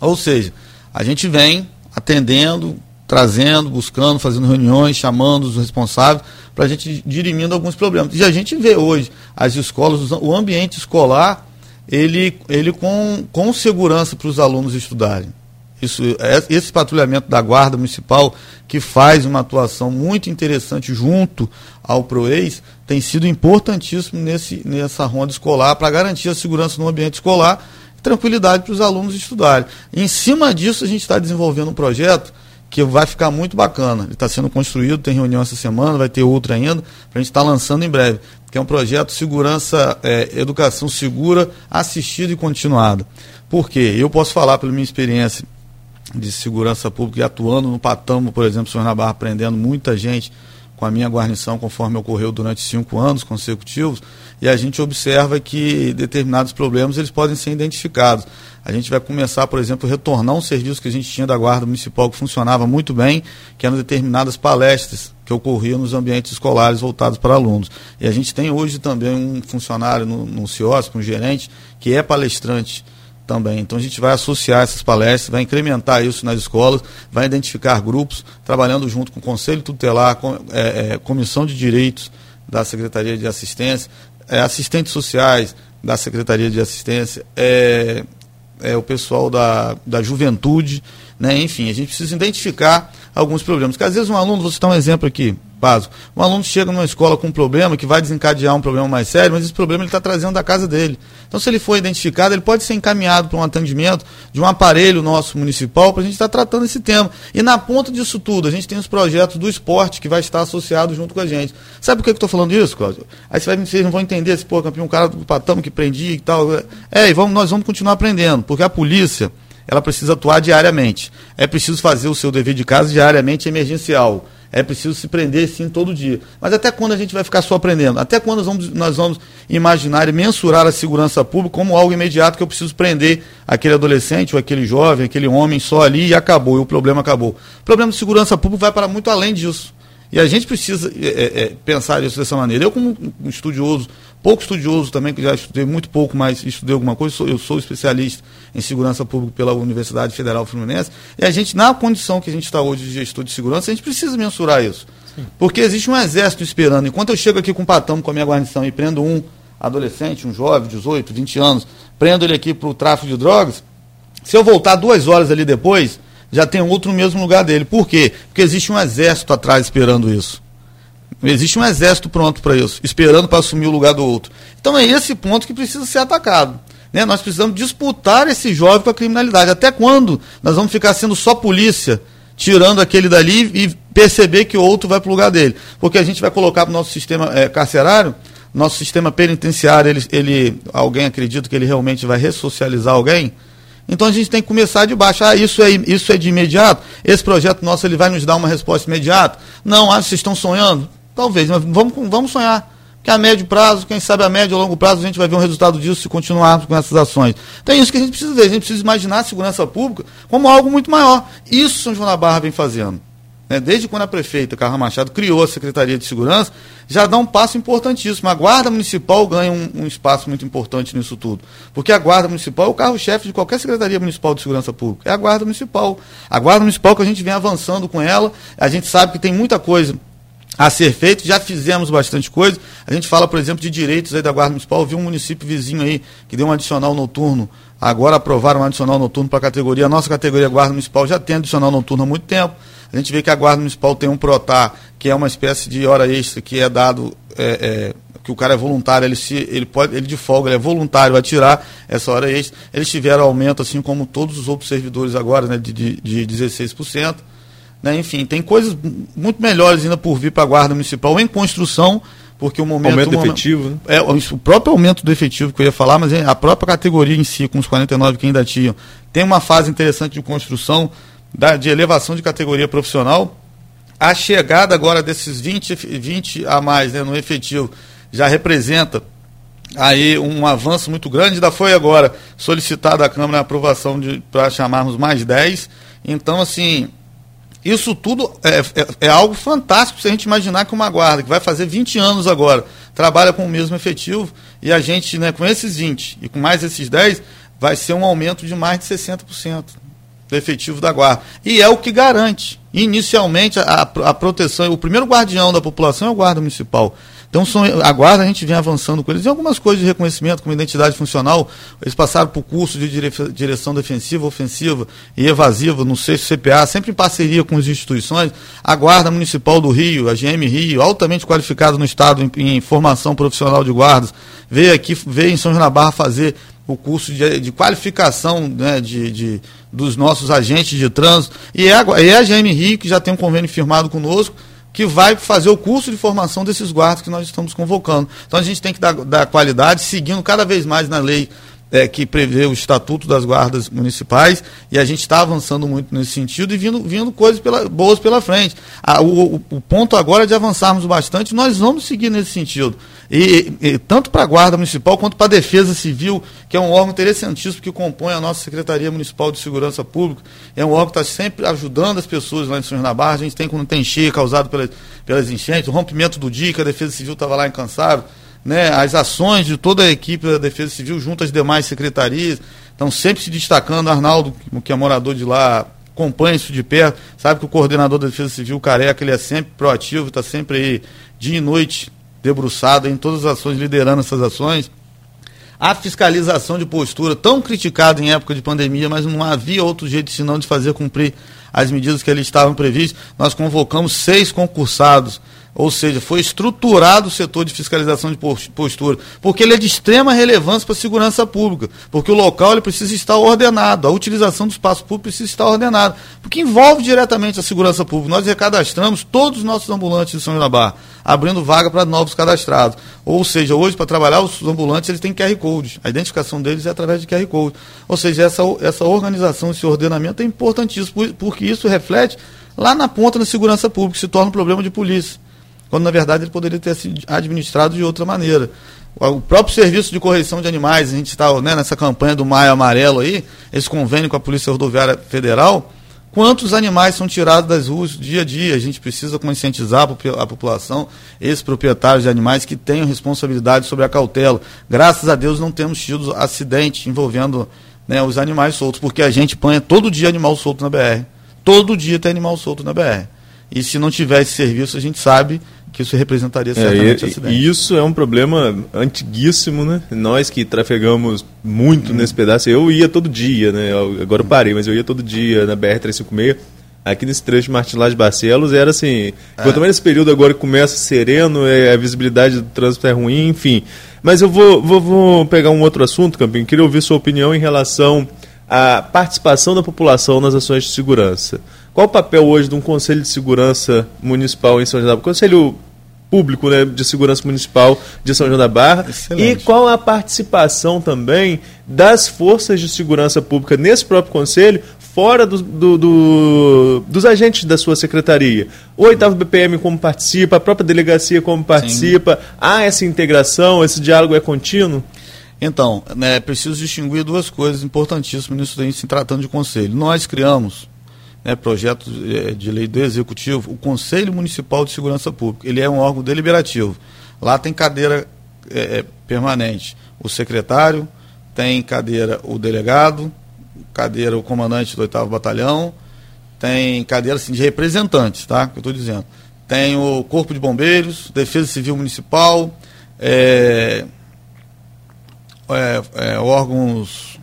Ou seja, a gente vem atendendo, trazendo, buscando, fazendo reuniões, chamando os responsáveis para a gente dirimindo alguns problemas. E a gente vê hoje as escolas, o ambiente escolar ele, ele com, com segurança para os alunos estudarem. Isso, é, esse patrulhamento da Guarda Municipal, que faz uma atuação muito interessante junto ao PROEIS, tem sido importantíssimo nesse, nessa ronda escolar para garantir a segurança no ambiente escolar e tranquilidade para os alunos estudarem. em cima disso, a gente está desenvolvendo um projeto que vai ficar muito bacana. Ele está sendo construído, tem reunião essa semana, vai ter outra ainda, para a gente estar tá lançando em breve que é um projeto Segurança, é, Educação Segura, Assistida e Continuada. Por quê? Eu posso falar pela minha experiência de segurança pública e atuando no Patamo, por exemplo, Senhor Navarra, prendendo muita gente com a minha guarnição, conforme ocorreu durante cinco anos consecutivos, e a gente observa que determinados problemas eles podem ser identificados. A gente vai começar, por exemplo, a retornar um serviço que a gente tinha da Guarda Municipal que funcionava muito bem, que eram determinadas palestras que ocorriam nos ambientes escolares voltados para alunos. E a gente tem hoje também um funcionário no, no CIOSP, um gerente, que é palestrante também. Então a gente vai associar essas palestras, vai incrementar isso nas escolas, vai identificar grupos, trabalhando junto com o Conselho Tutelar, com, é, é, Comissão de Direitos da Secretaria de Assistência, é, assistentes sociais da Secretaria de Assistência, é, é, o pessoal da, da juventude, né? enfim, a gente precisa identificar alguns problemas. Porque às vezes um aluno, vou citar um exemplo aqui, básico, um aluno chega numa escola com um problema que vai desencadear um problema mais sério, mas esse problema ele está trazendo da casa dele. Então, se ele for identificado, ele pode ser encaminhado para um atendimento de um aparelho nosso municipal para a gente estar tá tratando esse tema. E na ponta disso tudo, a gente tem os projetos do esporte que vai estar associado junto com a gente. Sabe por que eu estou falando isso, Cláudio? Aí você vocês não vão entender esse, pô, campeão, um cara do patamo que prendia e tal. É, e vamos, nós vamos continuar aprendendo, porque a polícia ela precisa atuar diariamente. É preciso fazer o seu dever de casa diariamente emergencial. É preciso se prender sim todo dia. Mas até quando a gente vai ficar só aprendendo? Até quando nós vamos, nós vamos imaginar e mensurar a segurança pública como algo imediato que eu preciso prender aquele adolescente ou aquele jovem, aquele homem só ali e acabou, e o problema acabou. O problema de segurança pública vai para muito além disso. E a gente precisa é, é, é pensar isso dessa maneira. Eu, como um estudioso pouco estudioso também, que já estudei muito pouco, mas estudei alguma coisa, sou, eu sou especialista em segurança pública pela Universidade Federal Fluminense, e a gente, na condição que a gente está hoje de gestor de segurança, a gente precisa mensurar isso. Sim. Porque existe um exército esperando. Enquanto eu chego aqui com um patamo, com a minha guarnição e prendo um adolescente, um jovem, 18, 20 anos, prendo ele aqui para o tráfico de drogas, se eu voltar duas horas ali depois, já tem outro no mesmo lugar dele. Por quê? Porque existe um exército atrás esperando isso. Existe um exército pronto para isso, esperando para assumir o lugar do outro. Então é esse ponto que precisa ser atacado. Né? Nós precisamos disputar esse jovem com a criminalidade. Até quando nós vamos ficar sendo só polícia, tirando aquele dali e perceber que o outro vai para o lugar dele? Porque a gente vai colocar para o nosso sistema é, carcerário, nosso sistema penitenciário, ele, ele, alguém acredita que ele realmente vai ressocializar alguém? Então a gente tem que começar de baixo. Ah, isso é, isso é de imediato? Esse projeto nosso ele vai nos dar uma resposta imediata? Não, ah, vocês estão sonhando? Talvez, mas vamos, vamos sonhar. Que a médio prazo, quem sabe a médio e longo prazo, a gente vai ver um resultado disso se continuarmos com essas ações. Então é isso que a gente precisa ver. A gente precisa imaginar a segurança pública como algo muito maior. Isso São João da Barra vem fazendo. Né? Desde quando a prefeita Carla Machado criou a Secretaria de Segurança, já dá um passo importantíssimo. A Guarda Municipal ganha um, um espaço muito importante nisso tudo. Porque a Guarda Municipal é o carro-chefe de qualquer Secretaria Municipal de Segurança Pública. É a Guarda Municipal. A Guarda Municipal que a gente vem avançando com ela, a gente sabe que tem muita coisa a ser feito. Já fizemos bastante coisa. A gente fala, por exemplo, de direitos aí da Guarda Municipal. Vi um município vizinho aí que deu um adicional noturno. Agora aprovaram um adicional noturno para a categoria. A nossa categoria Guarda Municipal já tem adicional noturno há muito tempo. A gente vê que a Guarda Municipal tem um PROTAR, que é uma espécie de hora extra que é dado. É, é, que o cara é voluntário, ele, se, ele pode, ele de folga, ele é voluntário, vai tirar essa hora extra. Eles tiveram aumento, assim como todos os outros servidores agora, né, de, de, de 16%. Né? Enfim, tem coisas muito melhores ainda por vir para a Guarda Municipal em construção, porque o momento. Aumento do efetivo, né? É, o próprio aumento do efetivo que eu ia falar, mas a própria categoria em si, com os 49 que ainda tinham, tem uma fase interessante de construção, da, de elevação de categoria profissional. A chegada agora desses 20, 20 a mais né, no efetivo já representa aí um avanço muito grande. Ainda foi agora solicitada à Câmara a aprovação para chamarmos mais 10. Então, assim, isso tudo é, é, é, algo fantástico se a gente imaginar que uma guarda, que vai fazer 20 anos agora, trabalha com o mesmo efetivo, e a gente, né, com esses 20 e com mais esses 10, vai ser um aumento de mais de 60% do efetivo da guarda. E é o que garante. Inicialmente, a, a proteção, o primeiro guardião da população é o guarda municipal. Então, são, a guarda, a gente vem avançando com eles em algumas coisas de reconhecimento, como identidade funcional. Eles passaram por curso de dire, direção defensiva, ofensiva e evasiva no sexto CPA, sempre em parceria com as instituições. A Guarda Municipal do Rio, a GM Rio, altamente qualificada no Estado em, em formação profissional de guardas, veio aqui, veio em São João da Barra fazer o curso de, de qualificação né, de, de, dos nossos agentes de trânsito. E é, a, é a GM Rio, que já tem um convênio firmado conosco, que vai fazer o curso de formação desses guardas que nós estamos convocando. Então a gente tem que dar, dar qualidade, seguindo cada vez mais na lei é, que prevê o Estatuto das Guardas Municipais, e a gente está avançando muito nesse sentido e vindo, vindo coisas pela, boas pela frente. O, o, ponto agora é de avançarmos bastante, nós vamos seguir nesse sentido. E, e tanto para a Guarda Municipal quanto para a Defesa Civil, que é um órgão interessantíssimo que compõe a nossa Secretaria Municipal de Segurança Pública, é um órgão que está sempre ajudando as pessoas lá em São João da Barra. A gente tem quando tem cheia causado pelas, pelas enchentes, o rompimento do dia, que a Defesa Civil estava lá incansável né, as ações de toda a equipe da Defesa Civil junto às demais secretarias. Estão sempre se destacando. Arnaldo, que é morador de lá, acompanha isso de perto. Sabe que o coordenador da Defesa Civil, Careca, ele é sempre proativo, está sempre aí dia e noite debruçado em todas as ações, liderando essas ações. A fiscalização de postura, tão criticada em época de pandemia, mas não havia outro jeito senão de fazer cumprir as medidas que ali estavam previstas. Nós convocamos seis concursados ou seja, foi estruturado o setor de fiscalização de postura, porque ele é de extrema relevância para a segurança pública, porque o local ele precisa estar ordenado, a utilização do espaço público precisa estar ordenada, porque envolve diretamente a segurança pública. Nós recadastramos todos os nossos ambulantes de São João da Barra, abrindo vaga para novos cadastrados. Ou seja, hoje, para trabalhar os ambulantes, eles têm QR Code. A identificação deles é através de QR Code. Ou seja, essa, essa organização, esse ordenamento é importantíssimo, porque isso reflete lá na ponta da segurança pública, se torna um problema de polícia quando na verdade ele poderia ter sido administrado de outra maneira. O próprio serviço de correção de animais, a gente está né, nessa campanha do Maio Amarelo aí, esse convênio com a Polícia Rodoviária Federal, quantos animais são tirados das ruas dia a dia? A gente precisa conscientizar a população, esses proprietários de animais que tenham responsabilidade sobre a cautela. Graças a Deus não temos tido acidente envolvendo né, os animais soltos, porque a gente põe todo dia animal solto na BR. Todo dia tem animal solto na BR. E se não tiver esse serviço, a gente sabe que isso representaria certamente é, e, acidente. E isso é um problema antiguíssimo, né? Nós que trafegamos muito hum. nesse pedaço, eu ia todo dia, né? Agora eu parei, mas eu ia todo dia na BR-356. Aqui nesse trecho de Martilás Barcelos era assim, é. quanto mais nesse período agora começa sereno, é, a visibilidade do trânsito é ruim, enfim. Mas eu vou, vou, vou pegar um outro assunto, Campinho. Queria ouvir sua opinião em relação à participação da população nas ações de segurança. Qual o papel hoje de um Conselho de Segurança Municipal em São Barra? Conselho Público né, de Segurança Municipal de São João da Barra. Excelente. E qual a participação também das forças de segurança pública nesse próprio Conselho, fora do, do, do, dos agentes da sua secretaria? O oitavo BPM como participa, a própria delegacia como participa? Sim. Há essa integração, esse diálogo é contínuo? Então, é né, preciso distinguir duas coisas importantíssimas nisso em se tratando de conselho. Nós criamos né, projeto eh, de lei do Executivo, o Conselho Municipal de Segurança Pública. Ele é um órgão deliberativo. Lá tem cadeira é, permanente o secretário, tem cadeira o delegado, cadeira o comandante do 8 Batalhão, tem cadeira assim, de representantes, tá? Que eu estou dizendo. Tem o Corpo de Bombeiros, Defesa Civil Municipal, é, é, é, órgãos.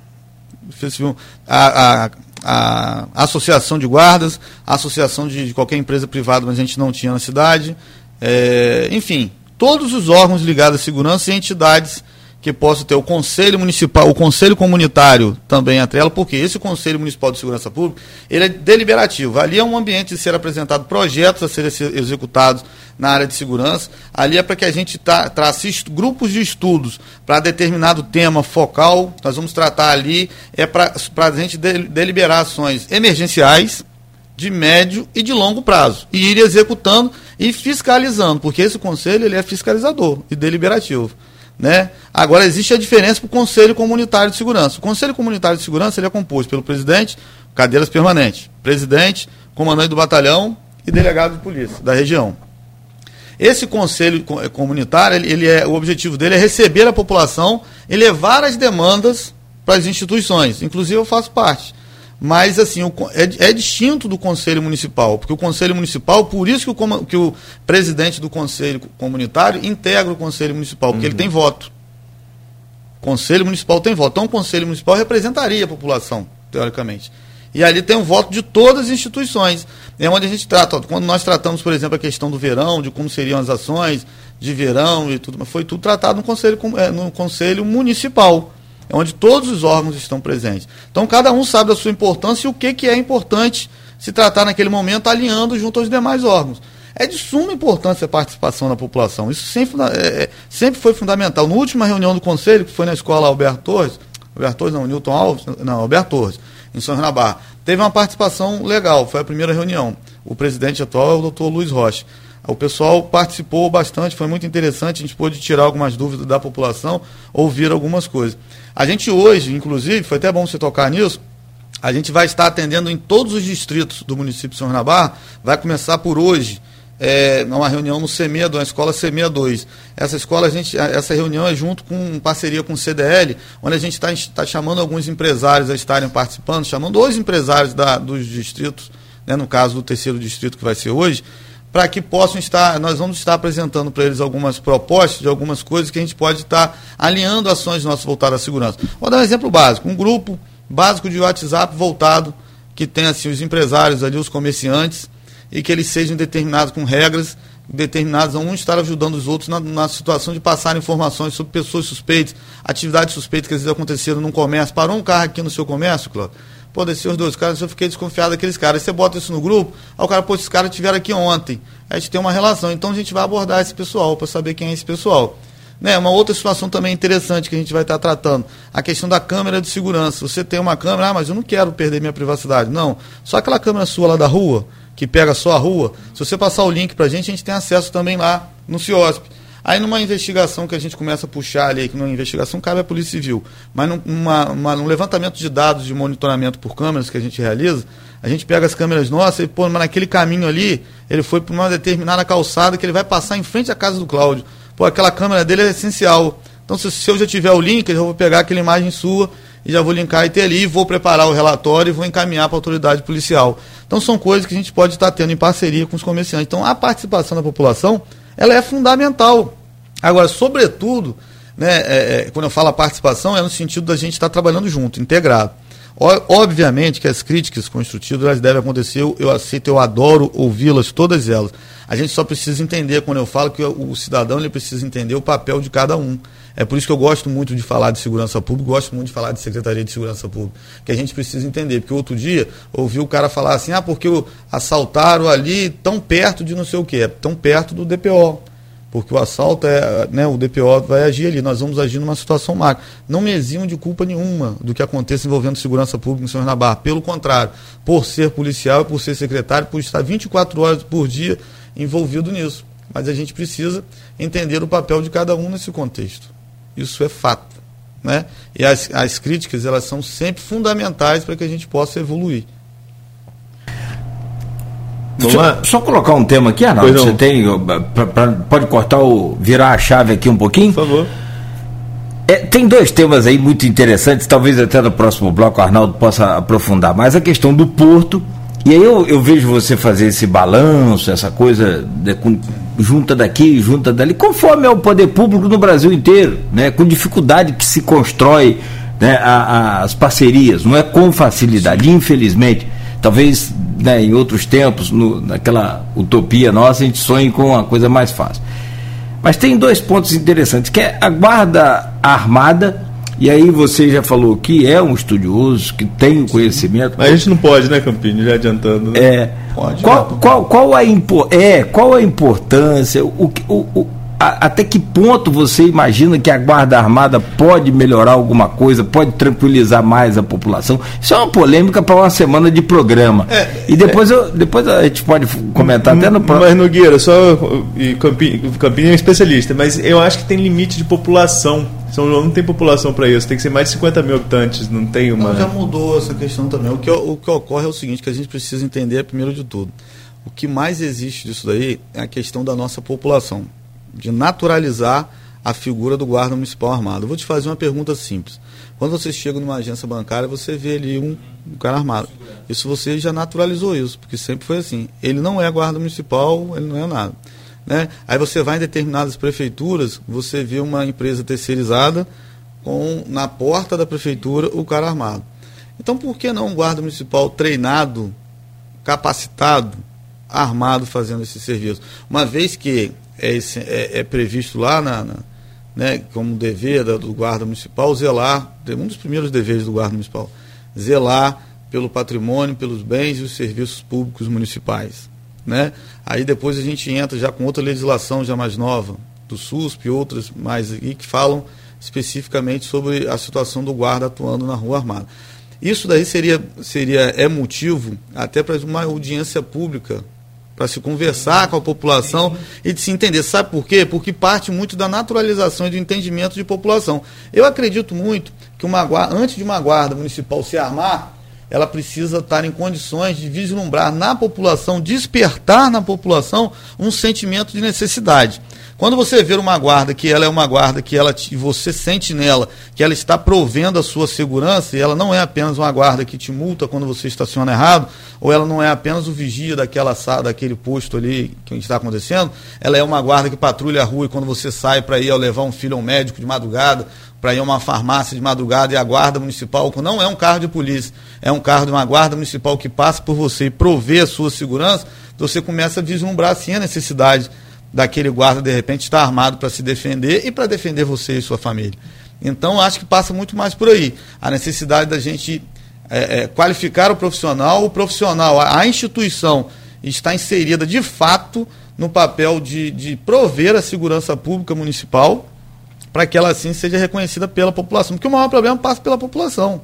Defesa Civil, a, a a associação de guardas, a associação de, de, qualquer empresa privada, mas a gente não tinha na cidade. É, enfim, todos os órgãos ligados à segurança e entidades que possam ter o Conselho Municipal, o Conselho Comunitário também atrela, porque esse Conselho Municipal de Segurança Pública, ele é deliberativo. Ali é um ambiente de ser apresentado projetos a serem executados na área de segurança. Ali é para que a gente trace grupos de estudos para determinado tema focal. Nós vamos tratar ali, é para a gente deliberar ações emergenciais, de médio e de longo prazo e ir executando e fiscalizando, porque esse conselho ele é fiscalizador e deliberativo. Né? Agora existe a diferença para o Conselho Comunitário de Segurança. O Conselho Comunitário de Segurança ele é composto pelo presidente, cadeiras permanentes, presidente, comandante do batalhão e delegado de polícia da região. Esse conselho eh, comunitário, ele, ele é, o objetivo dele é receber a população e levar as demandas para as instituições. Inclusive eu faço parte. Mas, assim, o, é, é, distinto do Conselho Municipal, porque o Conselho Municipal, por isso que o, que o presidente do Conselho Comunitário integra o Conselho Municipal, porque uhum. ele tem voto. O Conselho Municipal tem voto. Então, o Conselho Municipal representaria a população, teoricamente. E ali tem o voto de todas as instituições. É onde a gente trata. Quando nós tratamos, por exemplo, a questão do verão, de como seriam as ações de verão e tudo, foi tudo tratado no Conselho, é, no conselho Municipal onde todos os órgãos estão presentes. Então, cada um sabe da sua importância e o que, que é importante se tratar naquele momento, alinhando junto aos demais órgãos. É de suma importância a participação da população. Isso sempre, é, é, sempre foi fundamental. Na última reunião do Conselho, que foi na escola Alberto Torres, Alberto Torres não, Newton Alves, não, Alberto Torres, em São Renabar, teve uma participação legal, foi a primeira reunião. O presidente atual é o doutor Luiz Rocha. O pessoal participou bastante, foi muito interessante, a gente pôde tirar algumas dúvidas da população, ouvir algumas coisas. A gente hoje, inclusive, foi até bom você tocar nisso, a gente vai estar atendendo em todos os distritos do município de São Renabá, vai começar por hoje, é, uma reunião no C62, na escola C62. Essa escola, a gente, essa reunião é junto com parceria com o CDL, onde a gente está tá chamando alguns empresários a estarem participando, chamando os empresários da, dos distritos, né, no caso do terceiro distrito que vai ser hoje, para que possam estar, nós vamos estar apresentando para eles algumas propostas de algumas coisas que a gente pode estar alinhando ações nossas voltadas à segurança. Vou dar um exemplo básico, um grupo básico de WhatsApp voltado, que tem assim os empresários ali, os comerciantes, e que eles sejam determinados com regras determinados a um estar ajudando os outros na, na, situação de passar informações sobre pessoas suspeitas, atividades suspeitas que às vezes aconteceram num comércio. Parou um carro aqui no seu comércio, Cláudio? Pô, descer os dois caras, eu fiquei desconfiado daqueles caras. Aí você bota isso no grupo, aí o cara, pô, esses caras estiveram aqui ontem. Aí a gente tem uma relação. Então a gente vai abordar esse pessoal para saber quem é esse pessoal. Né, uma outra situação também interessante que a gente vai estar tratando, a questão da câmera de segurança. Você tem uma câmera, ah, mas eu não quero perder minha privacidade. Não, só aquela câmera sua lá da rua, que pega só a rua, se você passar o link para a gente, a gente tem acesso também lá no CIOSP. Aí numa investigação que a gente começa a puxar ali, que numa investigação cabe à Polícia Civil, mas numa, uma, num levantamento de dados de monitoramento por câmeras que a gente realiza, a gente pega as câmeras nossas e, pô, mas naquele caminho ali, ele foi para uma determinada calçada que ele vai passar em frente à casa do Cláudio. Pô, aquela câmera dele é essencial. Então, se, se eu já tiver o link, eu vou pegar aquela imagem sua e já vou linkar e ter ali, vou preparar o relatório e vou encaminhar para a autoridade policial. Então, são coisas que a gente pode estar tendo em parceria com os comerciantes. Então, a participação da população ela é fundamental. Agora, sobretudo, né, é, é, quando eu falo a participação, é no sentido da gente estar trabalhando junto, integrado. Obviamente que as críticas construtivas elas devem acontecer, eu aceito, eu adoro ouvi-las, todas elas. A gente só precisa entender, quando eu falo que o cidadão ele precisa entender o papel de cada um. É por isso que eu gosto muito de falar de segurança pública, gosto muito de falar de Secretaria de Segurança Pública, que a gente precisa entender. Porque outro dia ouvi o cara falar assim, ah, porque assaltaram ali tão perto de não sei o quê, é tão perto do DPO porque o assalto é, né, o DPO vai agir ali, nós vamos agir numa situação macro. Não me eximo de culpa nenhuma do que aconteça envolvendo segurança pública em São Renabar, pelo contrário, por ser policial, por ser secretário, por estar 24 horas por dia envolvido nisso. Mas a gente precisa entender o papel de cada um nesse contexto. Isso é fato. Né? E as, as críticas elas são sempre fundamentais para que a gente possa evoluir. Só, só, colocar um tema aqui, Arnaldo. Você tem. Pra, pra, pode cortar o. virar a chave aqui um pouquinho? Por favor. É, tem dois temas aí muito interessantes, talvez até no próximo bloco o Arnaldo possa aprofundar mais a questão do porto. E aí eu, eu vejo você fazer esse balanço, essa coisa de, com, junta daqui, junta dali, conforme é o poder público no Brasil inteiro, né? com dificuldade que se constrói né, a, a, as parcerias, não é com facilidade, infelizmente. Talvez né, em outros tempos, no, naquela utopia nossa, a gente sonhe com uma coisa mais fácil. Mas tem dois pontos interessantes, que é a guarda armada, e aí você já falou que é um estudioso, que tem o conhecimento. Mas a gente não pode, né, Campinho, já adiantando. Né? É. Pode, qual, qual, qual, a impo é, qual a importância, o, o, o, a, até que ponto você imagina que a Guarda Armada pode melhorar alguma coisa, pode tranquilizar mais a população? Isso é uma polêmica para uma semana de programa. É, e depois, é, eu, depois a gente pode comentar até no próximo. Mas, Nogueira, só. E Campinho, Campinho é especialista, mas eu acho que tem limite de população. São João não tem população para isso, tem que ser mais de 50 mil habitantes, não tem uma. Não, já mudou essa questão também. O que, o que ocorre é o seguinte: que a gente precisa entender primeiro de tudo. O que mais existe disso daí é a questão da nossa população de naturalizar a figura do guarda municipal armado. Eu vou te fazer uma pergunta simples. Quando você chega numa agência bancária, você vê ali um, um cara armado. Isso você já naturalizou isso, porque sempre foi assim. Ele não é guarda municipal, ele não é nada. Né? Aí você vai em determinadas prefeituras, você vê uma empresa terceirizada com na porta da prefeitura o cara armado. Então por que não um guarda municipal treinado, capacitado, armado fazendo esse serviço? Uma vez que é, é, é previsto lá na, na, né, como dever da, do guarda municipal zelar, um dos primeiros deveres do guarda municipal, zelar pelo patrimônio, pelos bens e os serviços públicos municipais. Né? Aí depois a gente entra já com outra legislação já mais nova, do SUSP e outras mais e que falam especificamente sobre a situação do guarda atuando na rua armada. Isso daí seria, seria é motivo até para uma audiência pública para se conversar com a população e de se entender. Sabe por quê? Porque parte muito da naturalização e do entendimento de população. Eu acredito muito que uma antes de uma guarda municipal se armar, ela precisa estar em condições de vislumbrar na população, despertar na população um sentimento de necessidade. Quando você vê uma guarda que ela é uma guarda que ela você sente nela que ela está provendo a sua segurança e ela não é apenas uma guarda que te multa quando você estaciona errado, ou ela não é apenas o vigia daquela daquele posto ali que está acontecendo, ela é uma guarda que patrulha a rua e quando você sai para ir ao levar um filho ao médico de madrugada, para ir a uma farmácia de madrugada e a guarda municipal, não é um carro de polícia, é um carro de uma guarda municipal que passa por você e provê a sua segurança, você começa a vislumbrar assim a necessidade daquele guarda, de repente, estar armado para se defender e para defender você e sua família. Então, acho que passa muito mais por aí. A necessidade da gente é, é, qualificar o profissional, o profissional, a, a, instituição está inserida de fato no papel de, de prover a segurança pública municipal para que ela assim seja reconhecida pela população. Porque o maior problema passa pela população.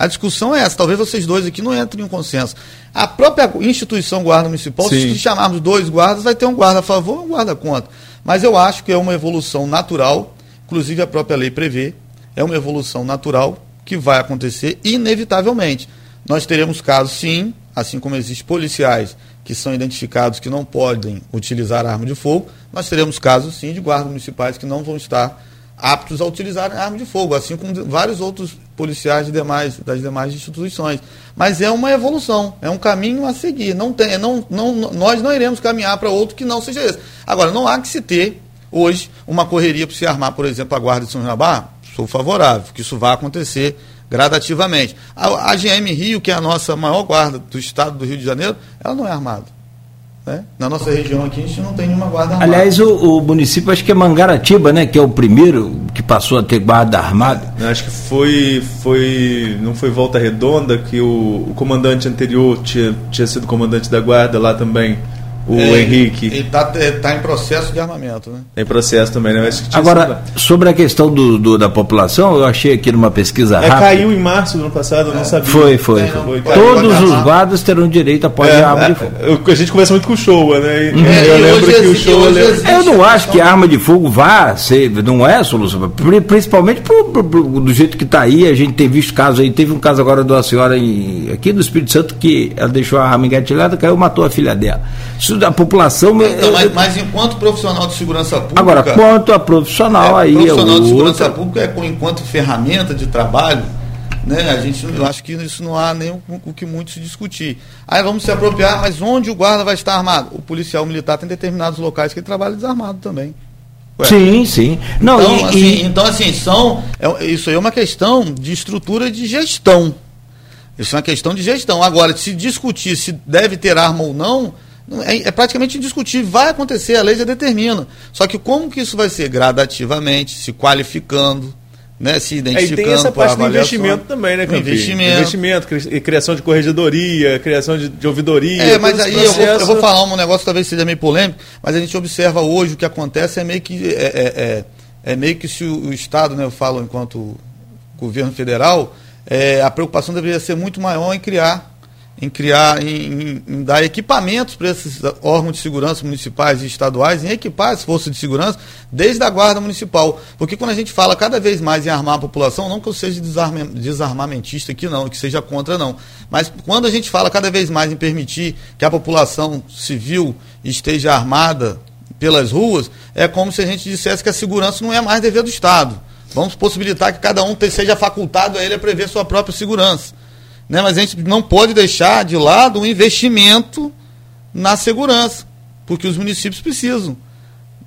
A discussão é essa. Talvez vocês dois aqui não entrem em um consenso. A própria instituição guarda municipal, Sim. se chamarmos dois guardas, vai ter um guarda a favor e um guarda contra. Mas eu acho que é uma evolução natural, inclusive a própria lei prevê, é uma evolução natural que vai acontecer inevitavelmente. Nós teremos casos, sim, assim como existem policiais que são identificados que não podem utilizar arma de fogo, nós teremos casos, sim, de guardas municipais que não vão estar aptos a utilizar arma de fogo, assim como vários outros policiais de demais, das demais instituições. Mas é uma evolução, é um caminho a seguir. Não tem, não, não, nós não iremos caminhar para outro que não seja esse. Agora, não há que se ter hoje uma correria para se armar, por exemplo, a Guarda de São Jabá. Sou favorável, que isso vá acontecer gradativamente. A, a GM Rio, que é a nossa maior guarda do estado do Rio de Janeiro, ela não é armada. Né? Na nossa região aqui a gente não tem nenhuma guarda armada. Aliás, o, o, município acho que é Mangaratiba, né? Que é o primeiro que passou a ter guarda armada. Acho que foi, foi não foi Volta Redonda que o, o comandante anterior tinha, tinha sido comandante da guarda lá também o é, Henrique. Ele está tá em processo de armamento, né? Em processo também, né? Agora, sobre a questão do, do, da população, eu achei aqui numa pesquisa é, rápida. Caiu em março do ano passado, eu não é. sabia. Foi, foi. É, foi. Todos os guardas terão direito a pode é, arma de fogo. A gente conversa muito com o Showa, né? Uhum. eu lembro que o Showa. Eu não acho que a arma de fogo vá ser, não é a solução. Principalmente pro, pro, pro, do jeito que está aí, a gente tem visto casos aí. Teve um caso agora de uma senhora em, aqui no Espírito Santo que ela deixou a arma engatilhada, caiu matou a filha dela. Isso da população. Então, mas, mas, enquanto profissional de segurança pública. Agora, quanto a profissional é, aí. Profissional é de segurança outra... pública é enquanto ferramenta de trabalho. Né? A gente, eu acho que isso não há nem o, o que muito se discutir. Aí vamos se apropriar, mas onde o guarda vai estar armado? O policial militar tem determinados locais que ele trabalha desarmado também. Ué. Sim, sim. Não, então, e, assim, e... então, assim, são, é, isso aí é uma questão de estrutura de gestão. Isso é uma questão de gestão. Agora, se discutir se deve ter arma ou não, é, é, praticamente indiscutível. Vai acontecer, a lei já determina. Só que como que isso vai ser? Gradativamente, se qualificando, né, se identificando. Aí tem essa parte do investimento também, né, Campi? Investimento. investimento, criação de corregedoria, criação de, de ouvidoria. É, mas aí eu vou, eu vou, falar um negócio que talvez seja meio polêmico, mas a gente observa hoje o que acontece é meio que é, é, é, é meio que se o, o, Estado, né, eu falo enquanto governo federal, é, a preocupação deveria ser muito maior em criar em criar, em, em, dar equipamentos para esses órgãos de segurança municipais e estaduais, em equipar as forças de segurança desde a guarda municipal. Porque quando a gente fala cada vez mais em armar a população, não que eu seja desarma, desarmamentista aqui não, que seja contra não, mas quando a gente fala cada vez mais em permitir que a população civil esteja armada pelas ruas, é como se a gente dissesse que a segurança não é mais dever do Estado. Vamos possibilitar que cada um seja facultado a ele a prever sua própria segurança. Né? Mas a gente não pode deixar de lado o investimento na segurança, porque os municípios precisam.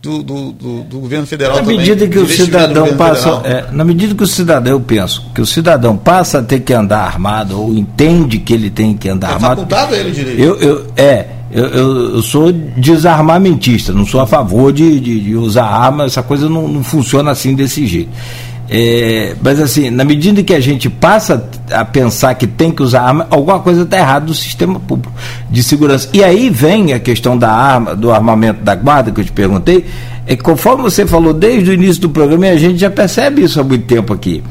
Do, do, do, do governo federal na medida que o cidadão passa é, na medida que o cidadão eu penso que o cidadão passa a ter que andar armado ou entende que ele tem que andar é armado facultado ele direito eu, eu é eu, eu, eu, sou desarmamentista, não sou a favor de, de, de usar arma, essa coisa não, não funciona assim desse jeito. É, mas assim, na medida que a gente passa a pensar que tem que usar arma, alguma coisa está errada no sistema público de segurança. E aí vem a questão da arma, do armamento da guarda que eu te perguntei. É que conforme você falou desde o início do programa, e a gente já percebe isso há muito tempo aqui.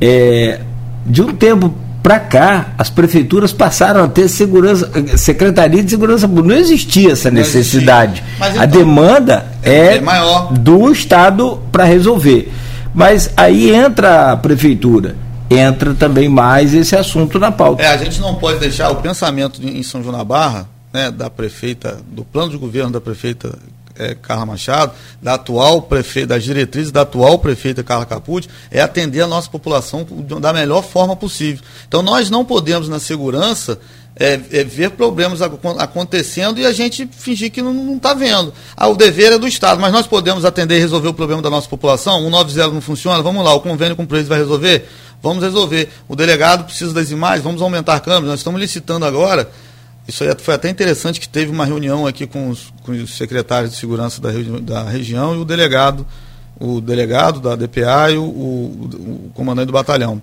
É, de um tempo para cá, as prefeituras passaram a ter segurança, secretaria de segurança pública. Não existia essa necessidade. Então, a demanda é, é maior. do Estado para resolver. Mas aí entra a prefeitura, entra também mais esse assunto na pauta. É, a gente não pode deixar o pensamento em São João da Barra, né, da prefeita, do plano de governo da prefeita é, Carla Machado, da atual prefeita, das diretrizes da atual prefeita Carla Capucci, é atender a nossa população da melhor forma possível. Então nós não podemos, na segurança, é, é, ver problemas acontecendo e a gente fingir que não está vendo. Ah, o dever é do Estado, mas nós podemos atender e resolver o problema da nossa população? O 90 não funciona? Vamos lá, o convênio com o preço vai resolver? Vamos resolver. O delegado precisa das imagens, vamos aumentar câmeras. Nós estamos licitando agora. Isso aí foi até interessante que teve uma reunião aqui com os, com os secretários de segurança da, da região e o delegado, o delegado da DPA e o, o, o comandante do batalhão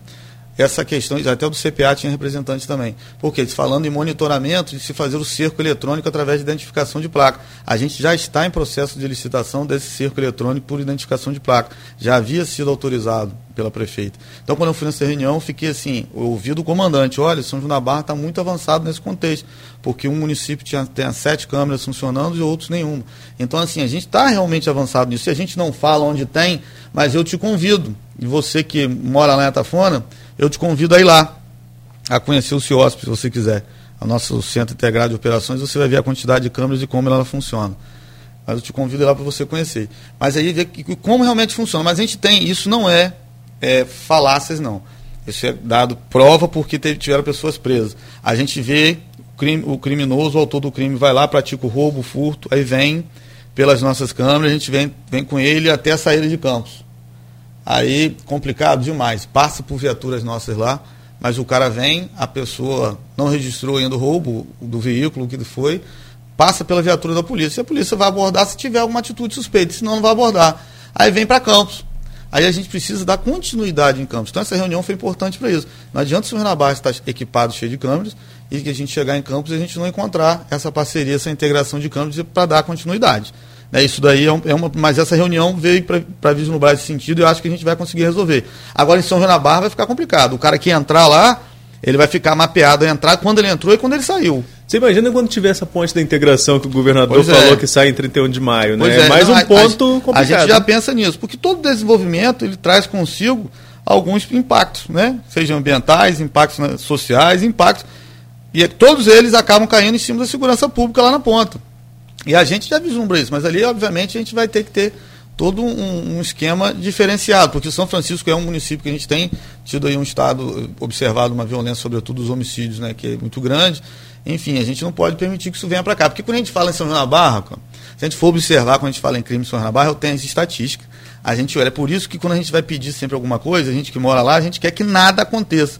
essa questão, até o do CPA tinha representante também. Porque falando em monitoramento de se fazer o cerco eletrônico através de identificação de placa. A gente já está em processo de licitação desse cerco eletrônico por identificação de placa. Já havia sido autorizado pela prefeita. Então, quando eu fui nessa reunião, fiquei assim, eu ouvi do comandante, olha, São João da Barra está muito avançado nesse contexto, porque um município tinha, tem sete câmeras funcionando e outros nenhuma. Então, assim, a gente está realmente avançado nisso. E a gente não fala onde tem, mas eu te convido, e você que mora lá em Atafona, eu te convido a ir lá, a conhecer o CIOSP, se você quiser. O nosso Centro Integrado de Operações, você vai ver a quantidade de câmeras e como ela funciona. Mas eu te convido lá para você conhecer. Mas aí ver como realmente funciona. Mas a gente tem, isso não é, é falácias, não. Isso é dado prova porque teve, tiveram pessoas presas. A gente vê o, crime, o criminoso, o autor do crime, vai lá, pratica o roubo, o furto, aí vem pelas nossas câmeras, a gente vem, vem com ele até a saída de campos. Aí, complicado demais. Passa por viaturas nossas lá, mas o cara vem, a pessoa não registrou ainda o roubo do veículo, o que foi, passa pela viatura da polícia. E a polícia vai abordar se tiver alguma atitude suspeita, senão não vai abordar. Aí vem para Campos. Aí a gente precisa dar continuidade em Campos. Então essa reunião foi importante para isso. Não adianta o Nabar estar equipado, cheio de câmeras, e que a gente chegar em Campos e a gente não encontrar essa parceria, essa integração de câmeras para dar continuidade. Né, isso daí é, é, uma. Mas essa reunião veio para vislumbrar esse sentido e eu acho que a gente vai conseguir resolver. Agora em São João da Barra vai ficar complicado. O cara que entrar lá, ele vai ficar mapeado a entrar quando ele entrou e quando ele saiu. Você imagina quando tiver essa ponte da integração que o governador pois falou é. que sai em 31 de maio, né? É, mais não, um ponto a, complicado. A gente já pensa nisso, porque todo desenvolvimento ele traz consigo alguns impactos, né? Sejam ambientais, impactos né, sociais, impactos. E todos eles acabam caindo em cima da segurança pública lá na ponta. E a gente já vislumbra isso, mas ali, obviamente, a gente vai ter que ter todo um, um, esquema diferenciado, porque São Francisco é um município que a gente tem tido aí um estado observado uma violência, sobretudo os homicídios, né, que é muito grande. Enfim, a gente não pode permitir que isso venha para cá, porque quando a gente fala em São João da Barra, se a gente for observar quando a gente fala em crime em São João da Barra, eu tenho essa estatística. A gente olha, é por isso que quando a gente vai pedir sempre alguma coisa, a gente que mora lá, a gente quer que nada aconteça.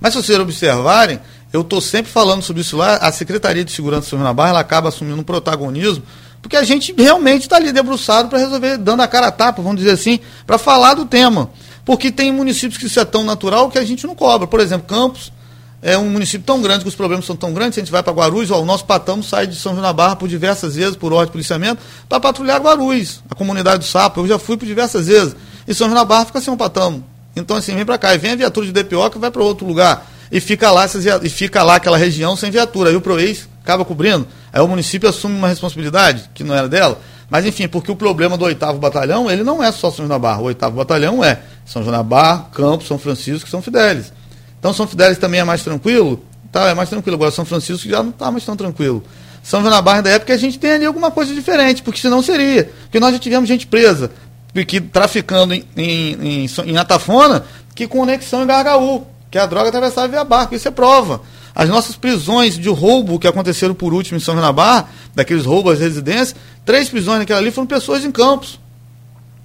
Mas se vocês observarem, eu estou sempre falando sobre isso lá, a Secretaria de Segurança do Rio Barra ela acaba assumindo um protagonismo, porque a gente realmente está ali debruçado para resolver, dando a cara a tapa, vamos dizer assim, para falar do tema. Porque tem municípios que isso é tão natural que a gente não cobra. Por exemplo, Campos é um município tão grande que os problemas são tão grandes, a gente vai para Guarulhos, ó, o nosso patamo sai de São João da Barra por diversas vezes, por ordem de policiamento, para patrulhar Guarulhos, a comunidade do Sapo. Eu já fui por diversas vezes. E São João da Barra fica sem um patamo. Então, assim, vem para cá. E vem a viatura de DPO que vai para outro lugar. E fica lá essas, e fica lá aquela região sem viatura. Aí o ProEx acaba cobrindo. Aí o município assume uma responsabilidade que não era dela. Mas enfim, porque o problema do oitavo batalhão, ele não é só São João da Barra. O oitavo batalhão é São João da Barra, Campos, São Francisco São Fidélis. Então São Fidélis também é mais tranquilo? Tá, é mais tranquilo. Agora São Francisco já não está mais tão tranquilo. São João da Barra época a gente tem ali alguma coisa diferente, porque senão seria. Porque nós já tivemos gente presa, que traficando em, em, em, em Atafona, que conexão em Gargaú, que a droga atravessava via barco. Isso é prova. As nossas prisões de roubo que aconteceram por último em São João da Barra, daqueles roubos às residências, três prisões naquela ali foram pessoas em campos.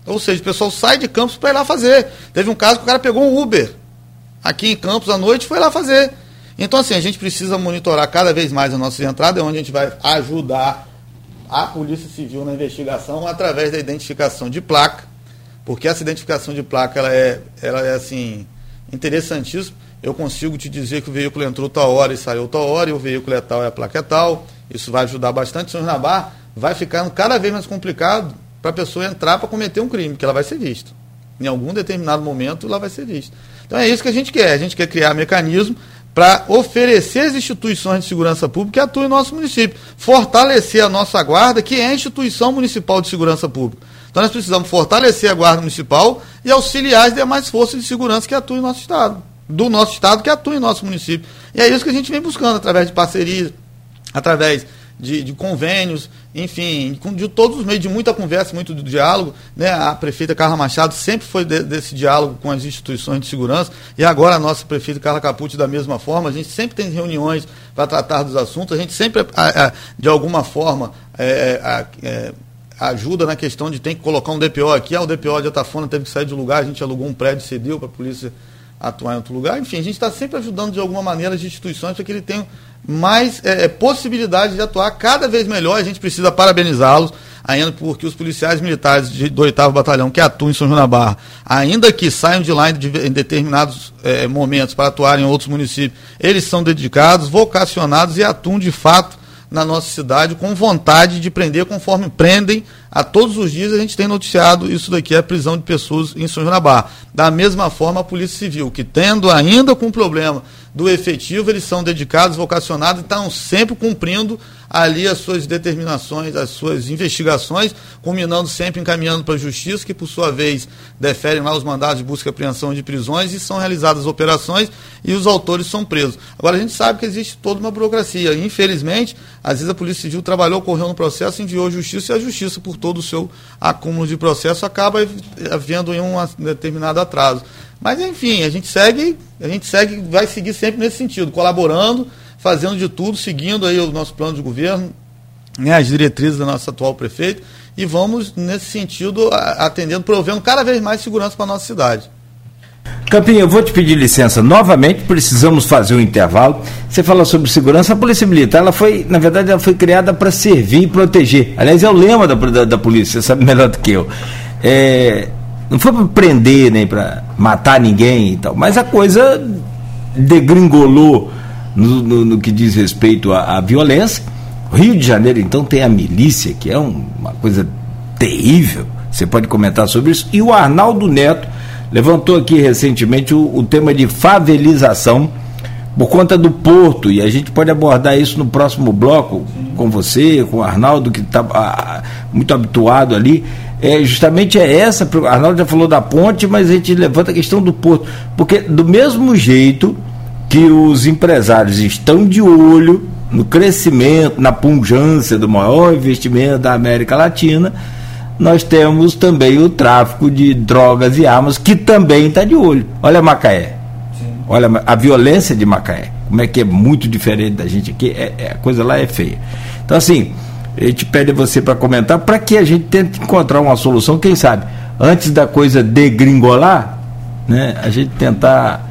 Ou seja, o pessoal sai de campos para ir lá fazer. Teve um caso que o cara pegou um Uber aqui em Campos à noite foi lá fazer. Então, assim, a gente precisa monitorar cada vez mais a nossa entrada, é onde a gente vai ajudar a Polícia Civil na investigação através da identificação de placa, porque essa identificação de placa ela é, ela é assim, interessantíssima eu consigo te dizer que o veículo entrou tal hora e saiu tal hora, e o veículo é tal e a placa é tal. Isso vai ajudar bastante. São Nabar vai ficando cada vez mais complicado para a pessoa entrar para cometer um crime, que ela vai ser vista. Em algum determinado momento ela vai ser vista. Então é isso que a gente quer. A gente quer criar mecanismo para oferecer as instituições de segurança pública que atuam em nosso município. Fortalecer a nossa guarda, que é a instituição municipal de segurança pública. Então nós precisamos fortalecer a guarda municipal e auxiliar as demais forças de segurança que atuam em nosso estado do nosso estado que atua em nosso município. E é isso que a gente vem buscando, através de parcerias, através de, de convênios, enfim, de todos os meios, de muita conversa, muito diálogo. Né? A prefeita Carla Machado sempre foi de, desse diálogo com as instituições de segurança, e agora a nossa prefeita Carla Capucci da mesma forma. A gente sempre tem reuniões para tratar dos assuntos, a gente sempre, de alguma forma, é, é, ajuda na questão de tem que colocar um DPO aqui. Ah, o DPO de Atafona teve que sair de lugar, a gente alugou um prédio, cedeu para a polícia atuar em outro lugar. Enfim, a gente está sempre ajudando de alguma maneira as instituições para que ele tenha mais é, é, possibilidade de atuar cada vez melhor. A gente precisa parabenizá-los, ainda porque os policiais militares de, do 8 Batalhão que atuam em São João da Barra, ainda que saiam de lá em, em determinados é, momentos para atuar em outros municípios, eles são dedicados, vocacionados e atuam de fato na nossa cidade com vontade de prender conforme prendem a todos os dias a gente tem noticiado isso daqui, a prisão de pessoas em São João da mesma forma a Polícia Civil, que tendo ainda com problema do efetivo, eles são dedicados, vocacionados e estão sempre cumprindo ali as suas determinações, as suas investigações, culminando sempre encaminhando para a justiça, que por sua vez deferem lá os mandados de busca e apreensão de prisões e são realizadas operações e os autores são presos. Agora a gente sabe que existe toda uma burocracia. Infelizmente, às vezes a Polícia Civil trabalhou, correu no processo, enviou justiça e a justiça, por todo o seu acúmulo de processo, acaba havendo um determinado atraso. Mas enfim, a gente segue, a gente segue, vai seguir sempre nesse sentido, colaborando, fazendo de tudo, seguindo aí o nosso plano de governo, né, as diretrizes do nosso atual prefeito, e vamos nesse sentido atendendo, provendo cada vez mais segurança para a nossa cidade. Campinho, eu vou te pedir licença novamente, precisamos fazer um intervalo. Você fala sobre segurança, a Polícia Militar, ela foi, na verdade, ela foi criada para servir e proteger. Aliás, é o lema da, da, da polícia, você sabe melhor do que eu. É, não foi para prender nem para matar ninguém e tal, mas a coisa degringolou no, no, no que diz respeito à, à, violência. O Rio de Janeiro, então, tem a milícia, que é um, uma coisa terrível. Você pode comentar sobre isso. E o Arnaldo Neto levantou aqui recentemente o, o tema de favelização por conta do porto, e a gente pode abordar isso no próximo bloco com você, com o Arnaldo, que está muito habituado ali é, justamente é essa. Arnaldo já falou da ponte, mas a gente levanta a questão do porto. Porque, do mesmo jeito que os empresários estão de olho no crescimento, na punjância do maior investimento da América Latina, nós temos também o tráfico de drogas e armas, que também está de olho. Olha Macaé. Sim. Olha a violência de Macaé. Como é que é muito diferente da gente aqui. É, é, a coisa lá é feia. Então, assim a gente pede você para comentar para que a gente tente encontrar uma solução, quem sabe, antes da coisa degringolar, né, a gente tentar.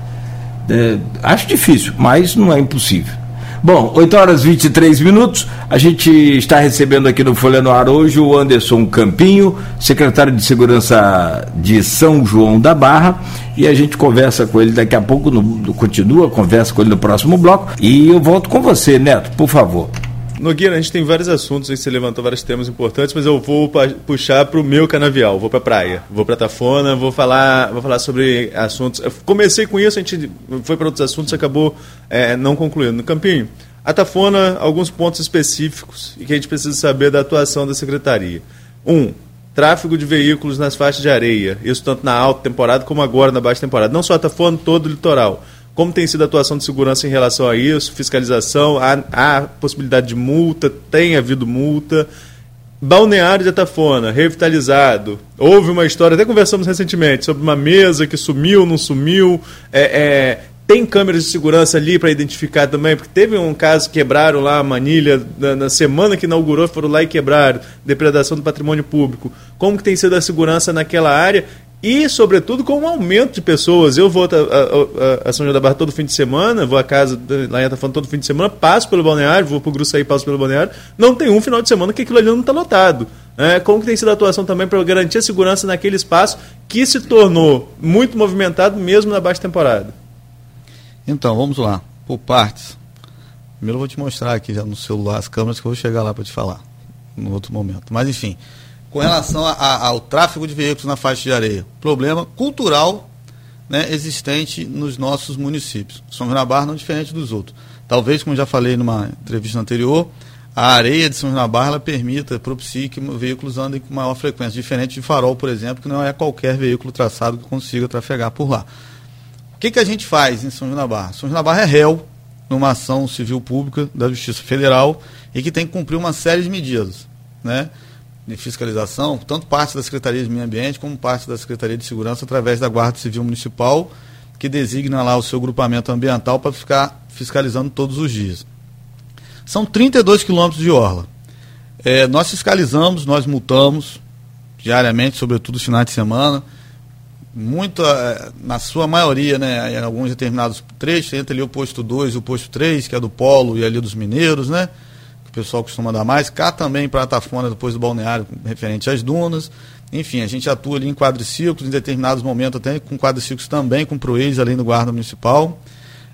É, acho difícil, mas não é impossível. Bom, 8 horas e 23 minutos. A gente está recebendo aqui no Folha no Ar hoje o Anderson Campinho, secretário de Segurança de São João da Barra. E a gente conversa com ele daqui a pouco, no, continua, conversa com ele no próximo bloco. E eu volto com você, Neto, por favor. Nogueira, a gente tem vários assuntos você levantou vários temas importantes, mas eu vou puxar para o meu canavial, vou para a praia, vou para Tafona, vou falar, vou falar sobre assuntos. Eu comecei com isso, a gente foi para outros assuntos, acabou é, não concluindo. No Campinho, a Tafona, alguns pontos específicos e que a gente precisa saber da atuação da secretaria. Um, tráfego de veículos nas faixas de areia, isso tanto na alta temporada como agora na baixa temporada. Não só a Tafona, todo o litoral. Como tem sido a atuação de segurança em relação a isso? Fiscalização? Há, há possibilidade de multa? Tem havido multa? Balneário de Atafona, revitalizado. Houve uma história, até conversamos recentemente, sobre uma mesa que sumiu, não sumiu. É, é, tem câmeras de segurança ali para identificar também, porque teve um caso quebraram lá a manilha na, na, semana que inaugurou, foram lá e quebraram, depredação do patrimônio público. Como que tem sido a segurança naquela área e, sobretudo, com um aumento de pessoas. Eu vou a, a, a, São João da Barra todo fim de semana, vou à casa lá em Atafona todo fim de semana, passo pelo balneário, vou para o Gruçaí, passo pelo balneário. Não tem um final de semana que aquilo ali não está lotado. É, como que tem sido a atuação também para garantir a segurança naquele espaço que se tornou muito movimentado mesmo na baixa temporada? Então, vamos lá, por partes. Primeiro eu vou te mostrar aqui já no celular as câmeras que eu vou chegar lá para te falar, no outro momento. Mas enfim, com relação a, a, ao tráfego de veículos na faixa de areia. Problema cultural né, existente nos nossos municípios. São João da Barra não diferente dos outros. Talvez, como já falei numa entrevista anterior, a areia de São João da Barra permita, propicie que veículos andem com maior frequência, diferente de farol, por exemplo, que não é qualquer veículo traçado que consiga trafegar por lá. O que, que a gente faz em São João da Barra? São João da Barra é réu numa ação civil pública da Justiça Federal e que tem que cumprir uma série de medidas. Né? De fiscalização, tanto parte da Secretaria de Meio Ambiente como parte da Secretaria de Segurança, através da Guarda Civil Municipal, que designa lá o seu grupamento ambiental para ficar fiscalizando todos os dias. São 32 quilômetros de orla. É, nós fiscalizamos, nós multamos diariamente, sobretudo nos finais de semana. Muito, é, na sua maioria, né, em alguns determinados trechos, entre ali o posto 2 e o posto 3, que é do Polo e ali dos Mineiros, né? O pessoal costuma dar mais. Cá também para Atafona, depois do balneário, referente às dunas. Enfim, a gente atua ali em quadriciclos, em determinados momentos até com quadriciclos também, com proeis, além do guarda municipal.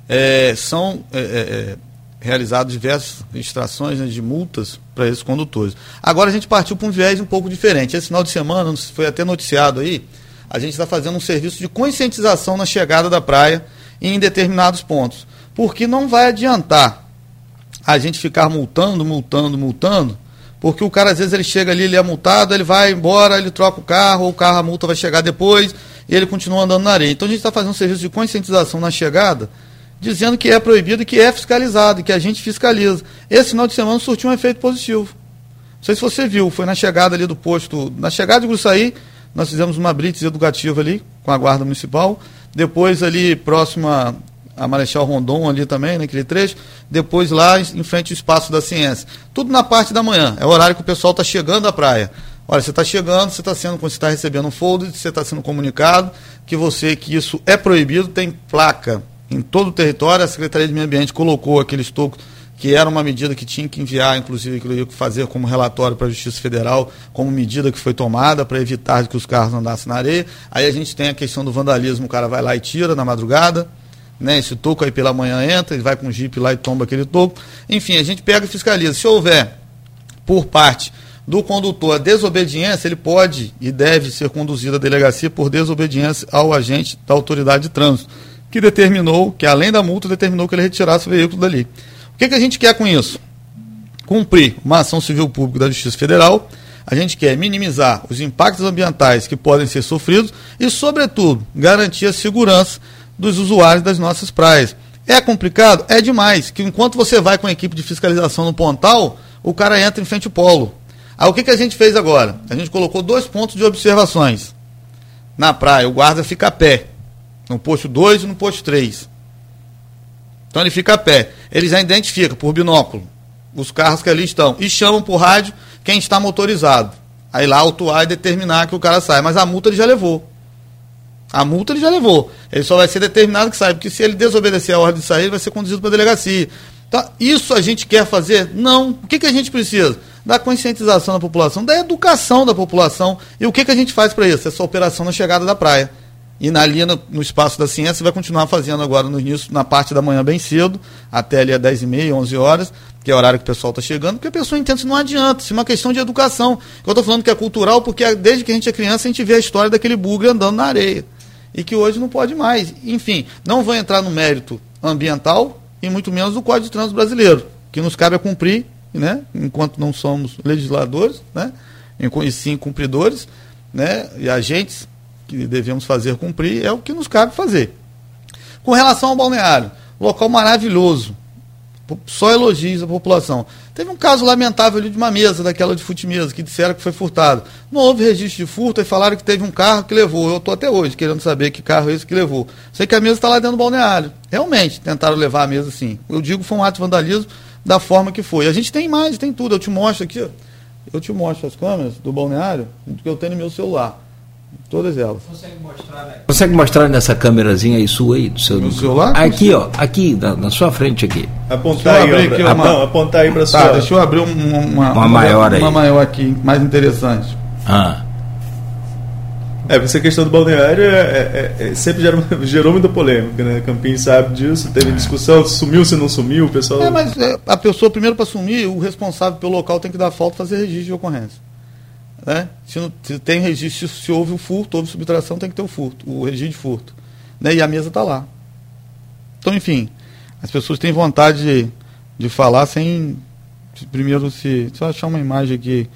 É, são é, é, é realizadas diversas extrações né, de multas para esses condutores. Agora a gente partiu para um viés um pouco diferente. Esse final de semana, foi até noticiado aí, a gente está fazendo um serviço de conscientização na chegada da praia em determinados pontos. Porque não vai adiantar a gente ficar multando, multando, multando, porque o cara às vezes ele chega ali, ele é multado, ele vai embora, ele troca o carro, ou o carro, a multa vai chegar depois, e ele continua andando na areia. Então a gente está fazendo um serviço de conscientização na chegada, dizendo que é proibido que é fiscalizado, que a gente fiscaliza. Esse final de semana surtiu um efeito positivo. Não sei se você viu, foi na chegada ali do posto, na chegada de Gruçaí, nós fizemos uma blitz educativa ali com a guarda municipal. Depois ali próximo a Marechal Rondon ali também, naquele trecho, depois lá em frente ao Espaço da Ciência. Tudo na parte da manhã, é o horário que o pessoal está chegando à praia. Olha, você está chegando, você está sendo, você está recebendo um folder, você está sendo comunicado que você, que isso é proibido, tem placa em todo o território, a Secretaria de Meio Ambiente colocou aquele estoco que era uma medida que tinha que enviar, inclusive, que fazer como relatório para a Justiça Federal, como medida que foi tomada para evitar que os carros andassem na areia. Aí a gente tem a questão do vandalismo, o cara vai lá e tira na madrugada né? Esse toco aí pela manhã entra, ele vai com o jipe lá e tomba aquele toco. Enfim, a gente pega e fiscaliza. Se houver, por parte do condutor a desobediência, ele pode e deve ser conduzido à delegacia por desobediência ao agente da autoridade de trânsito, que determinou, que além da multa, determinou que ele retirasse o veículo dali. O que, que a gente quer com isso? Cumprir uma ação civil pública da Justiça Federal. A gente quer minimizar os impactos ambientais que podem ser sofridos e, sobretudo, garantir a segurança dos usuários das nossas praias. É complicado? É demais. Que enquanto você vai com a equipe de fiscalização no pontal, o cara entra em frente ao polo. Aí o que, que a gente fez agora? A gente colocou dois pontos de observações. Na praia, o guarda fica a pé. No posto 2 e no posto 3. Então ele fica a pé. Ele já identifica por binóculo os carros que ali estão. E chamam por rádio quem está motorizado. Aí lá autuar e determinar que o cara sai. Mas a multa ele já levou. A multa ele já levou. Ele só vai ser determinado que sai, porque se ele desobedecer a ordem de sair, ele vai ser conduzido para a delegacia. Então, isso a gente quer fazer? Não. O que, que a gente precisa? Da conscientização da população, da educação da população. E o que, que a gente faz para isso? Essa operação na chegada da praia. E na, ali no, espaço da ciência vai continuar fazendo agora no início, na parte da manhã bem cedo, até ali às 10h30, 11 horas, que é o horário que o pessoal está chegando, porque a pessoa entende que não adianta, isso é uma questão de educação. Eu estou falando que é cultural porque desde que a gente é criança a gente vê a história daquele bugre andando na areia. E que hoje não pode mais. Enfim, não vou entrar no mérito ambiental e muito menos do Código de Trânsito Brasileiro, que nos cabe a cumprir, né, enquanto não somos legisladores, né, e sim cumpridores, né, e agentes que devemos fazer cumprir, é o que nos cabe fazer. Com relação ao balneário, local maravilhoso, só elogios à população. Teve um caso lamentável ali de uma mesa, daquela de fute-mesa, que disseram que foi furtado. Não houve registro de furto e falaram que teve um carro que levou. Eu estou até hoje querendo saber que carro é esse que levou. Sei que a mesa está lá dentro do balneário. Realmente, tentaram levar a mesa sim. Eu digo foi um ato de vandalismo da forma que foi. A gente tem imagem, tem tudo. Eu te mostro aqui. Eu te mostro as câmeras do balneário que eu tenho no meu celular. Todas elas. Consegue mostrar, né? Consegue mostrar nessa câmerazinha aí sua aí do seu no celular? Aqui, ó, aqui na, na, sua frente aqui. Apontar aí, aqui, uma... não, apontar aí para tá, sua. Deixa eu abrir uma, uma, uma maior uma, aí. Uma maior aqui, mais interessante. Ah. É, essa questão do balneário é, é, é, sempre gerou, gerou muita polêmica, né? Campinho sabe disso, teve discussão, sumiu se não sumiu, o pessoal. É, mas é, a pessoa, primeiro para sumir, o responsável pelo local tem que dar falta e fazer registro de ocorrência. Né? Se, não, se tem registro, se, houve o furto, houve subtração, tem que ter o furto, o registro de furto. Né? E a mesa está lá. Então, enfim, as pessoas têm vontade de, de falar sem. Primeiro, se, se eu achar uma imagem aqui,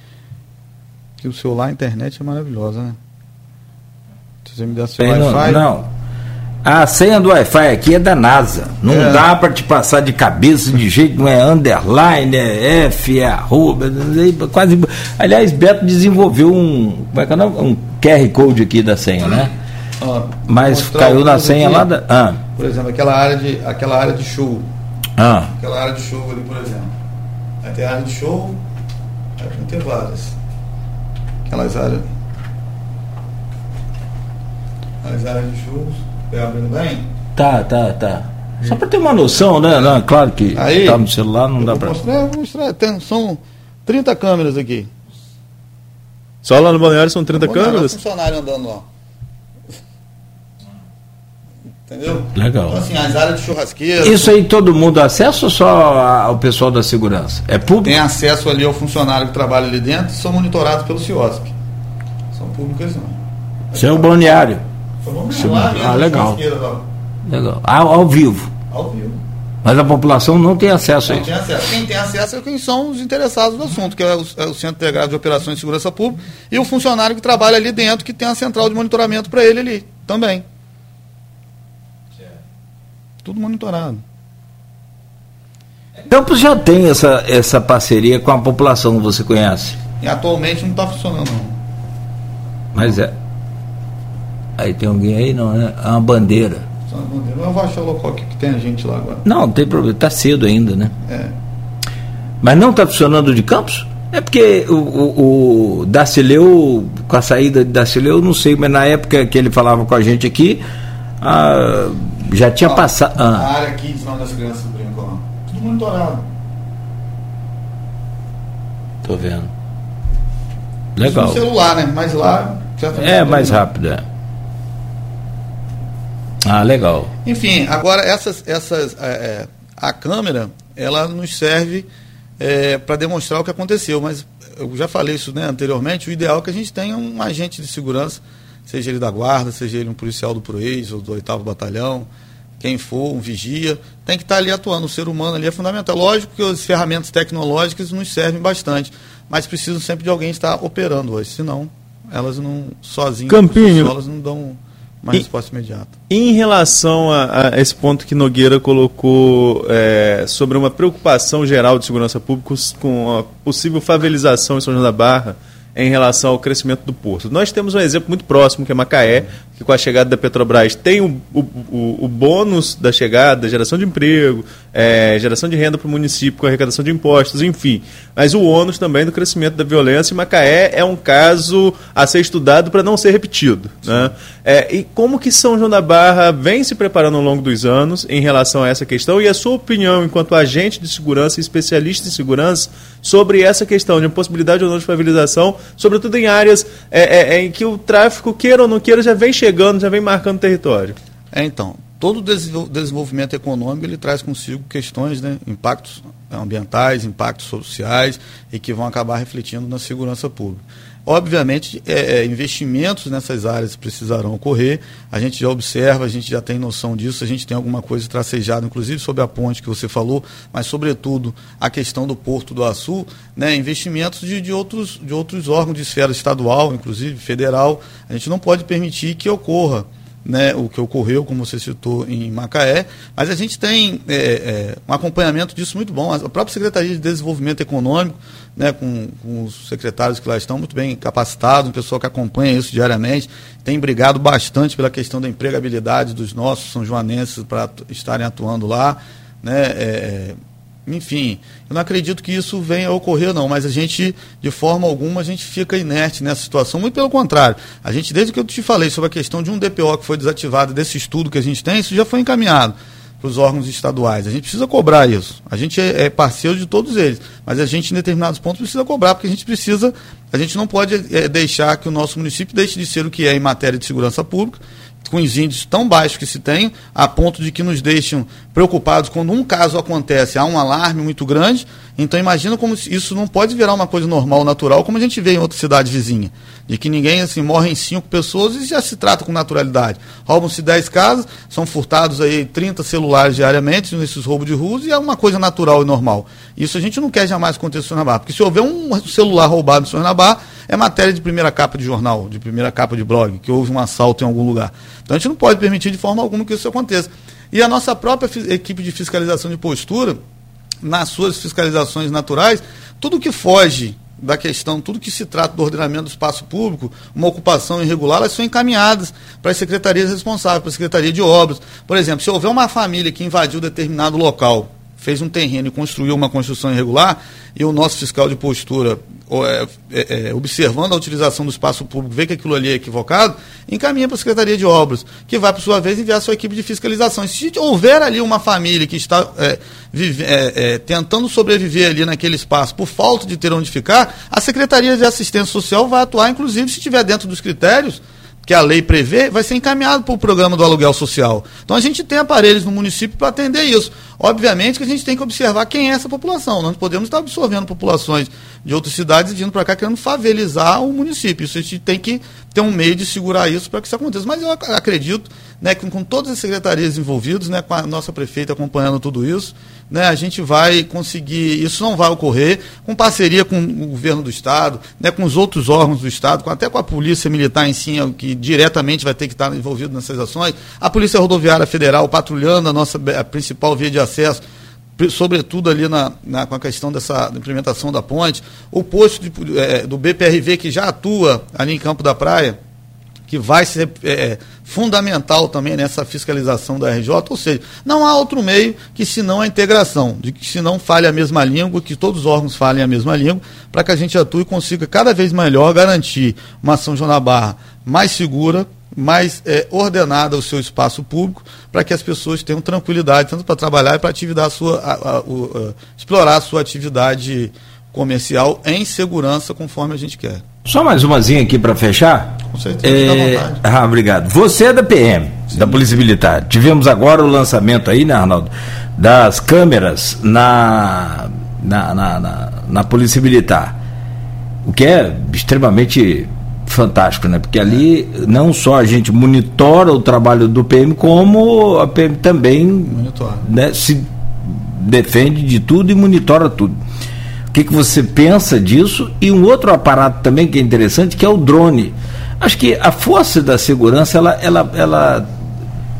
que o celular, a internet é maravilhosa, né? Se você me der seu Wi-Fi. Não. A senha do Wi-Fi aqui é da NASA. Não é. dá para te passar de cabeça de jeito, não é underline, é F, é arroba, quase. Aliás, Beto desenvolveu um, como é que é um QR Code aqui da senha, né? Ah, Mas caiu na senha aqui, lá da. Ah. Por exemplo, aquela área de, aquela área de show. Ah. Aquela área de show ali, por exemplo. Aí tem área de show, aí tem várias. Aquelas áreas. As áreas de shows. Tá abrindo bem? Tá, tá, tá. Só para ter uma noção, né? Não, claro que Aí, tá no celular não dá para. Mostrar, vou mostrar. Tem, são 30 câmeras aqui. Só lá no balneário são 30 câmeras? funcionário andando lá. Entendeu? Legal. Então, assim, as áreas de churrasqueira. Isso aí todo mundo acessa ou só o pessoal da segurança? É público? Tem acesso ali ao funcionário que trabalha ali dentro e são monitorados pelo CIOSP. São públicos não. Isso é o balneário. Lá, ah, legal. Legal. Ao, ao, vivo. Ao vivo. Mas a população não tem acesso não a isso. Tem acesso. Quem tem acesso é quem são os interessados no assunto, que é o, é o Centro Integrado de Operações de Segurança Pública e o funcionário que trabalha ali dentro, que tem a central de monitoramento para ele ali também. Certo. Tudo monitorado. Campos já tem essa, essa parceria com a população, você conhece? E atualmente não está funcionando, não. Mas é. Aí tem alguém aí, não, né? É uma bandeira. Eu vou achar o local que, que tem a gente lá agora. Não, não tem problema, está cedo ainda, né? É. Mas não está funcionando de Campos? É porque o, o, o Darcileu, com a saída de Darcileu, não sei, mas na época que ele falava com a gente aqui, ah, já tinha passado. Ah. A área aqui de das crianças brincam lá. Tudo monitorado. Tô vendo. Legal. No celular, né? Mas lá. É mais rápido, é. Ah, legal. Enfim, agora essas, essas, é, é, a câmera, ela nos serve é, para demonstrar o que aconteceu, mas eu já falei isso né, anteriormente, o ideal é que a gente tenha um agente de segurança, seja ele da guarda, seja ele um policial do PROEIS ou do oitavo batalhão, quem for, um vigia, tem que estar ali atuando. O ser humano ali é fundamental. Lógico que as ferramentas tecnológicas nos servem bastante, mas precisam sempre de alguém estar operando hoje, senão elas não sozinhas, Campinho. elas não dão uma resposta imediata. Em relação a, a, esse ponto que Nogueira colocou é, sobre uma preocupação geral de segurança pública com a possível favelização em São João da Barra em relação ao crescimento do porto. Nós temos um exemplo muito próximo, que é Macaé, que com a chegada da Petrobras tem o, o, o bônus da chegada, geração de emprego, é, geração de renda para o município com arrecadação de impostos, enfim. Mas o ônus também do crescimento da violência em Macaé é um caso a ser estudado para não ser repetido. Né? É, e como que São João da Barra vem se preparando ao longo dos anos em relação a essa questão e a sua opinião enquanto agente de segurança e especialista em segurança sobre essa questão de possibilidade ou não de favelização, sobretudo em áreas é, é, é, em que o tráfico, queira ou não queira, já vem chegando, já vem marcando território. É, então, todo desenvolvimento econômico ele traz consigo questões, né, impactos ambientais, impactos sociais e que vão acabar refletindo na segurança pública. Obviamente, é, é, investimentos nessas áreas precisarão ocorrer. A gente já observa, a gente já tem noção disso, a gente tem alguma coisa tracejada, inclusive sobre a ponte que você falou, mas sobretudo a questão do Porto do Açu, né, investimentos de, de, outros, de outros órgãos de esfera estadual, inclusive federal. A gente não pode permitir que ocorra né, o que ocorreu, como você citou, em Macaé, mas a gente tem é, é, um acompanhamento disso muito bom. A própria Secretaria de Desenvolvimento Econômico, né, com, com, os secretários que lá estão muito bem capacitados, um pessoal que acompanha isso diariamente, tem brigado bastante pela questão da empregabilidade dos nossos são joanenses para estarem atuando lá. Né, é, enfim, eu não acredito que isso venha a ocorrer, não, mas a gente, de forma alguma, a gente fica inerte nessa situação. Muito pelo contrário. A gente, desde que eu te falei sobre a questão de um DPO que foi desativado, desse estudo que a gente tem, isso já foi encaminhado para os órgãos estaduais. A gente precisa cobrar isso. A gente é, é, parceiro de todos eles, mas a gente, em determinados pontos, precisa cobrar, porque a gente precisa, a gente não pode é, deixar que o nosso município deixe de ser o que é em matéria de segurança pública com os índices tão baixos que se tem, a ponto de que nos deixam preocupados quando um caso acontece, há um alarme muito grande. Então imagina como isso não pode virar uma coisa normal, natural, como a gente vê em outra cidade vizinha. De que ninguém assim morre em cinco pessoas e já se trata com naturalidade. Roubam-se 10 casas, são furtados aí 30 celulares diariamente nesses roubos de ruas e é uma coisa natural e normal. Isso a gente não quer jamais acontecer na Barra, porque se houver um celular roubado em Barra, é matéria de primeira capa de jornal, de primeira capa de blog, que houve um assalto em algum lugar. Então a gente não pode permitir de forma alguma que isso aconteça. E a nossa própria equipe de fiscalização de postura, nas suas fiscalizações naturais, tudo que foge da questão, tudo que se trata do ordenamento do espaço público, uma ocupação irregular, elas são encaminhadas para as secretarias responsáveis, para a Secretaria de Obras. Por exemplo, se houver uma família que invadiu determinado local, fez um terreno e construiu uma construção irregular, e o nosso fiscal de postura, é, é, é, observando a utilização do espaço público, vê que aquilo ali é equivocado, encaminha para a Secretaria de Obras, que vai, por sua vez, enviar sua equipe de fiscalização. E se houver ali uma família que está é, vive, é, é, tentando sobreviver ali naquele espaço por falta de ter onde ficar, a Secretaria de Assistência Social vai atuar, inclusive, se estiver dentro dos critérios que a lei prevê, vai ser encaminhado para o programa do aluguel social. Então a gente tem aparelhos no município para atender isso. Obviamente que a gente tem que observar quem é essa população. Nós podemos estar absorvendo populações de outras cidades vindo para cá querendo favelizar o município. Isso a gente tem que ter um meio de segurar isso para que isso aconteça. Mas eu acredito né, que com todas as secretarias envolvidas, né, com a nossa prefeita acompanhando tudo isso, né, a gente vai conseguir, isso não vai ocorrer, com parceria com o governo do Estado, né, com os outros órgãos do Estado, com, até com a Polícia Militar em si, que diretamente vai ter que estar envolvido nessas ações, a Polícia Rodoviária Federal patrulhando a nossa a principal via de acesso, sobretudo ali na, na, com a questão dessa implementação da ponte, o posto de, é, do BPRV que já atua ali em Campo da Praia, que vai ser é, fundamental também nessa fiscalização da RJ, ou seja, não há outro meio que senão a integração, de que se não fale a mesma língua, que todos os órgãos falem a mesma língua, para que a gente atue e consiga cada vez melhor garantir uma São João da Barra mais segura, mais é, ordenada o seu espaço público, para que as pessoas tenham tranquilidade, tanto para trabalhar e para atividade a sua, a, a, a, explorar a sua atividade comercial em segurança, conforme a gente quer. Só mais umazinha aqui para fechar. Com certeza, é... Ah, obrigado. Você é da PM, Sim. da Polícia Militar. Tivemos agora o lançamento aí, né, Arnaldo, das câmeras na, na, na, na, na Polícia Militar. O que é extremamente fantástico, né? Porque ali não só a gente monitora o trabalho do PM, como a PM também né, se defende de tudo e monitora tudo. O que, que você pensa disso? E um outro aparato também que é interessante, que é o drone. Acho que a força da segurança, ela, ela, ela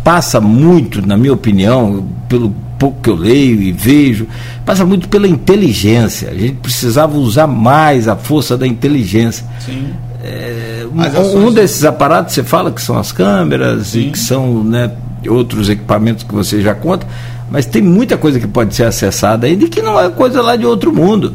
passa muito, na minha opinião, pelo pouco que eu leio e vejo, passa muito pela inteligência. A gente precisava usar mais a força da inteligência. Sim É, um, um desses aparatos você fala que são as câmeras Sim. e que são né, outros equipamentos que você já conta, mas tem muita coisa que pode ser acessada ainda e que não é coisa lá de outro mundo.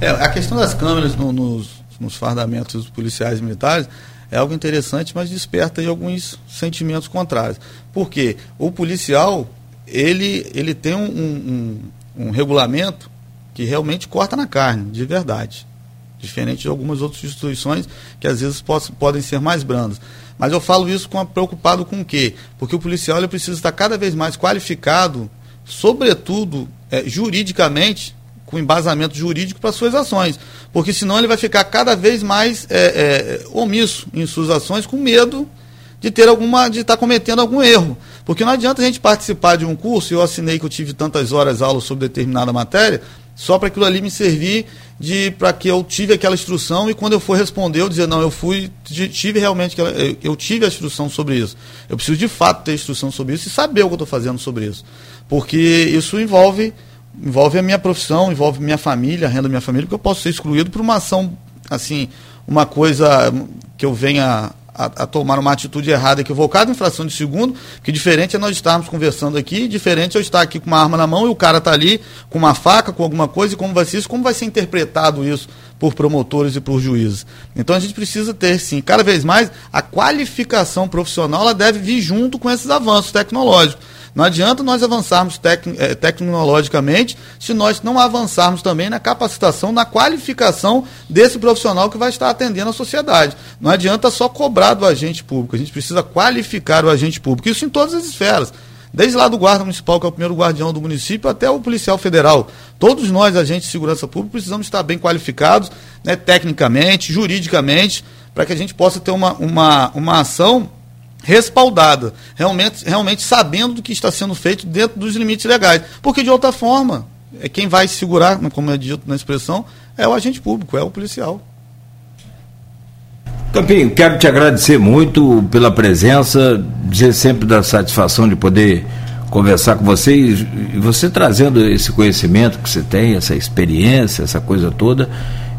É, a questão das câmeras no, nos, nos fardamentos policiais militares é algo interessante, mas desperta alguns sentimentos contrários. Porque o policial, ele, ele tem um, um, um regulamento que realmente corta na carne, de verdade. Diferente de algumas outras instituições que às vezes podem ser mais brandas. Mas eu falo isso com, preocupado com o quê? Porque o policial ele precisa estar cada vez mais qualificado, sobretudo é, juridicamente, com embasamento jurídico para suas ações. Porque senão ele vai ficar cada vez mais é, é, omisso em suas ações, com medo de ter alguma, de estar cometendo algum erro. Porque não adianta a gente participar de um curso, eu assinei que eu tive tantas horas aula sobre determinada matéria, só para aquilo ali me servir de para que eu tive aquela instrução e quando eu for responder eu dizer não eu fui tive realmente eu tive a instrução sobre isso eu preciso de fato ter instrução sobre isso e saber o que eu estou fazendo sobre isso porque isso envolve envolve a minha profissão, envolve minha família, a renda da minha família, porque eu posso ser excluído por uma ação, assim, uma coisa que eu venha a, a, tomar uma atitude errada, equivocada, infração de segundo, que diferente é nós estarmos conversando aqui, diferente é eu estar aqui com uma arma na mão e o cara está ali com uma faca, com alguma coisa, e como vai ser isso, como vai ser interpretado isso por promotores e por juízes. Então a gente precisa ter, sim, cada vez mais, a qualificação profissional ela deve vir junto com esses avanços tecnológicos. Não adianta nós avançarmos tec, eh, tecnologicamente se nós não avançarmos também na capacitação, na qualificação desse profissional que vai estar atendendo a sociedade. Não adianta só cobrar do agente público, a gente precisa qualificar o agente público. Isso em todas as esferas. Desde lá do guarda municipal, que é o primeiro guardião do município, até o policial federal. Todos nós, agentes de segurança pública, precisamos estar bem qualificados, né, tecnicamente, juridicamente, para que a gente possa ter uma, uma, uma ação respaldada, realmente, realmente sabendo do que está sendo feito dentro dos limites legais. Porque, de outra forma, é quem vai segurar, como é dito na expressão, é o agente público, é o policial. Campinho, quero te agradecer muito pela presença, dizer sempre da satisfação de poder conversar com você e você trazendo esse conhecimento que você tem, essa experiência, essa coisa toda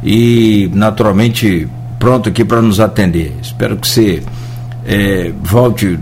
e naturalmente pronto aqui para nos atender. Espero que você é, volte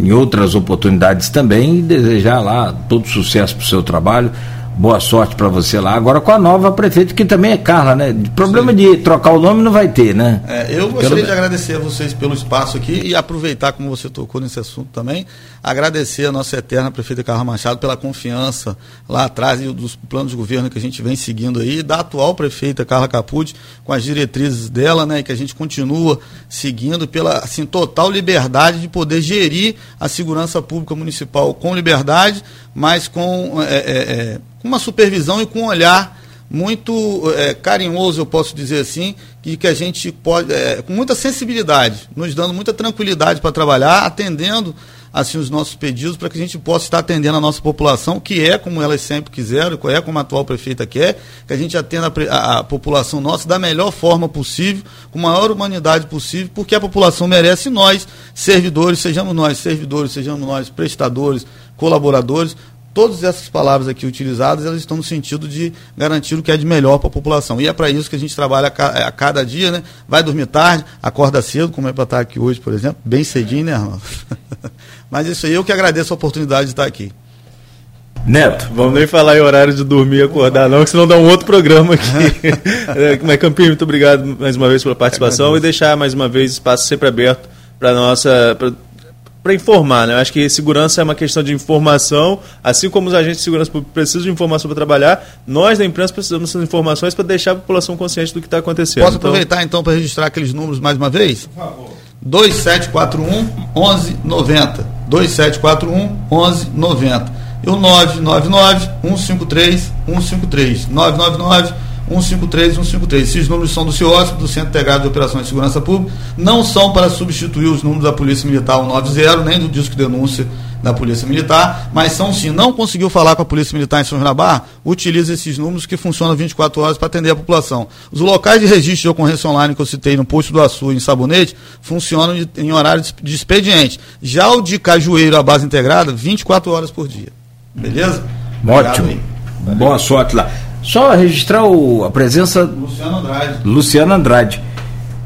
em outras oportunidades também e desejar lá todo sucesso para o seu trabalho boa sorte para você lá. Agora com a nova prefeita, que também é Carla, né? Problema Sim. de trocar o nome não vai ter, né? É, eu gostaria de agradecer a vocês pelo espaço aqui e aproveitar, como você tocou nesse assunto também, agradecer a nossa eterna prefeita Carla Machado pela confiança lá atrás e dos planos de governo que a gente vem seguindo aí, da atual prefeita Carla Capucci, com as diretrizes dela, né? E que a gente continua seguindo pela assim, total liberdade de poder gerir a segurança pública municipal com liberdade, mas com. É, é, é com uma supervisão e com um olhar muito é, carinhoso, eu posso dizer assim, que, que a gente pode, é, com muita sensibilidade, nos dando muita tranquilidade para trabalhar, atendendo assim os nossos pedidos para que a gente possa estar atendendo a nossa população, que é como elas sempre quiseram, é como a atual prefeita quer, que a gente atenda a, a, população nossa da melhor forma possível, com a maior humanidade possível, porque a população merece nós, servidores, sejamos nós servidores, sejamos nós prestadores, colaboradores, todas essas palavras aqui utilizadas, elas estão no sentido de garantir o que é de melhor para a população. E é para isso que a gente trabalha a, a, cada dia, né? Vai dormir tarde, acorda cedo, como é para estar aqui hoje, por exemplo, bem cedinho, né, Arnaldo? Mas isso aí, eu que agradeço a oportunidade de estar aqui. Neto. Vamos nem falar em horário de dormir e acordar, não, que senão dá um outro programa aqui. é, mas, Campinho, muito obrigado mais uma vez pela participação e deixar mais uma vez espaço sempre aberto para nossa. Pra para informar, né? Eu acho que segurança é uma questão de informação, assim como os agentes de segurança precisam de informação para trabalhar, nós da imprensa precisamos dessas informações para deixar a população consciente do que está acontecendo. Posso então... aproveitar então para registrar aqueles números mais uma vez? Por favor. 2741 1190. 2741 1190. E o 999 153 153. 999 153 153. Esses números são do CIOSP, do Centro Integrado de Operações de Segurança Pública, não são para substituir os números da Polícia Militar 190, nem do disco de denúncia da Polícia Militar, mas são sim. Não conseguiu falar com a Polícia Militar em São João da utiliza esses números que funcionam 24 horas para atender a população. Os locais de registro de ocorrência online que eu citei no posto do Açu e em Sabonete funcionam em horário de expediente. Já o de Cajueiro, a base integrada, 24 horas por dia. Beleza? Ótimo. Boa sorte lá. Só registrar o, a presença. Luciano Andrade. Luciano Andrade.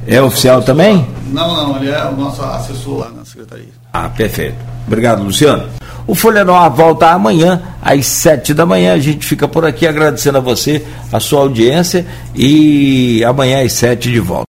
É oficial também? Não, não, ele é o nosso assessor lá na secretaria. Ah, perfeito. Obrigado, Luciano. O Folha Nova volta amanhã, às sete da manhã. A gente fica por aqui agradecendo a você, a sua audiência e amanhã às sete de volta.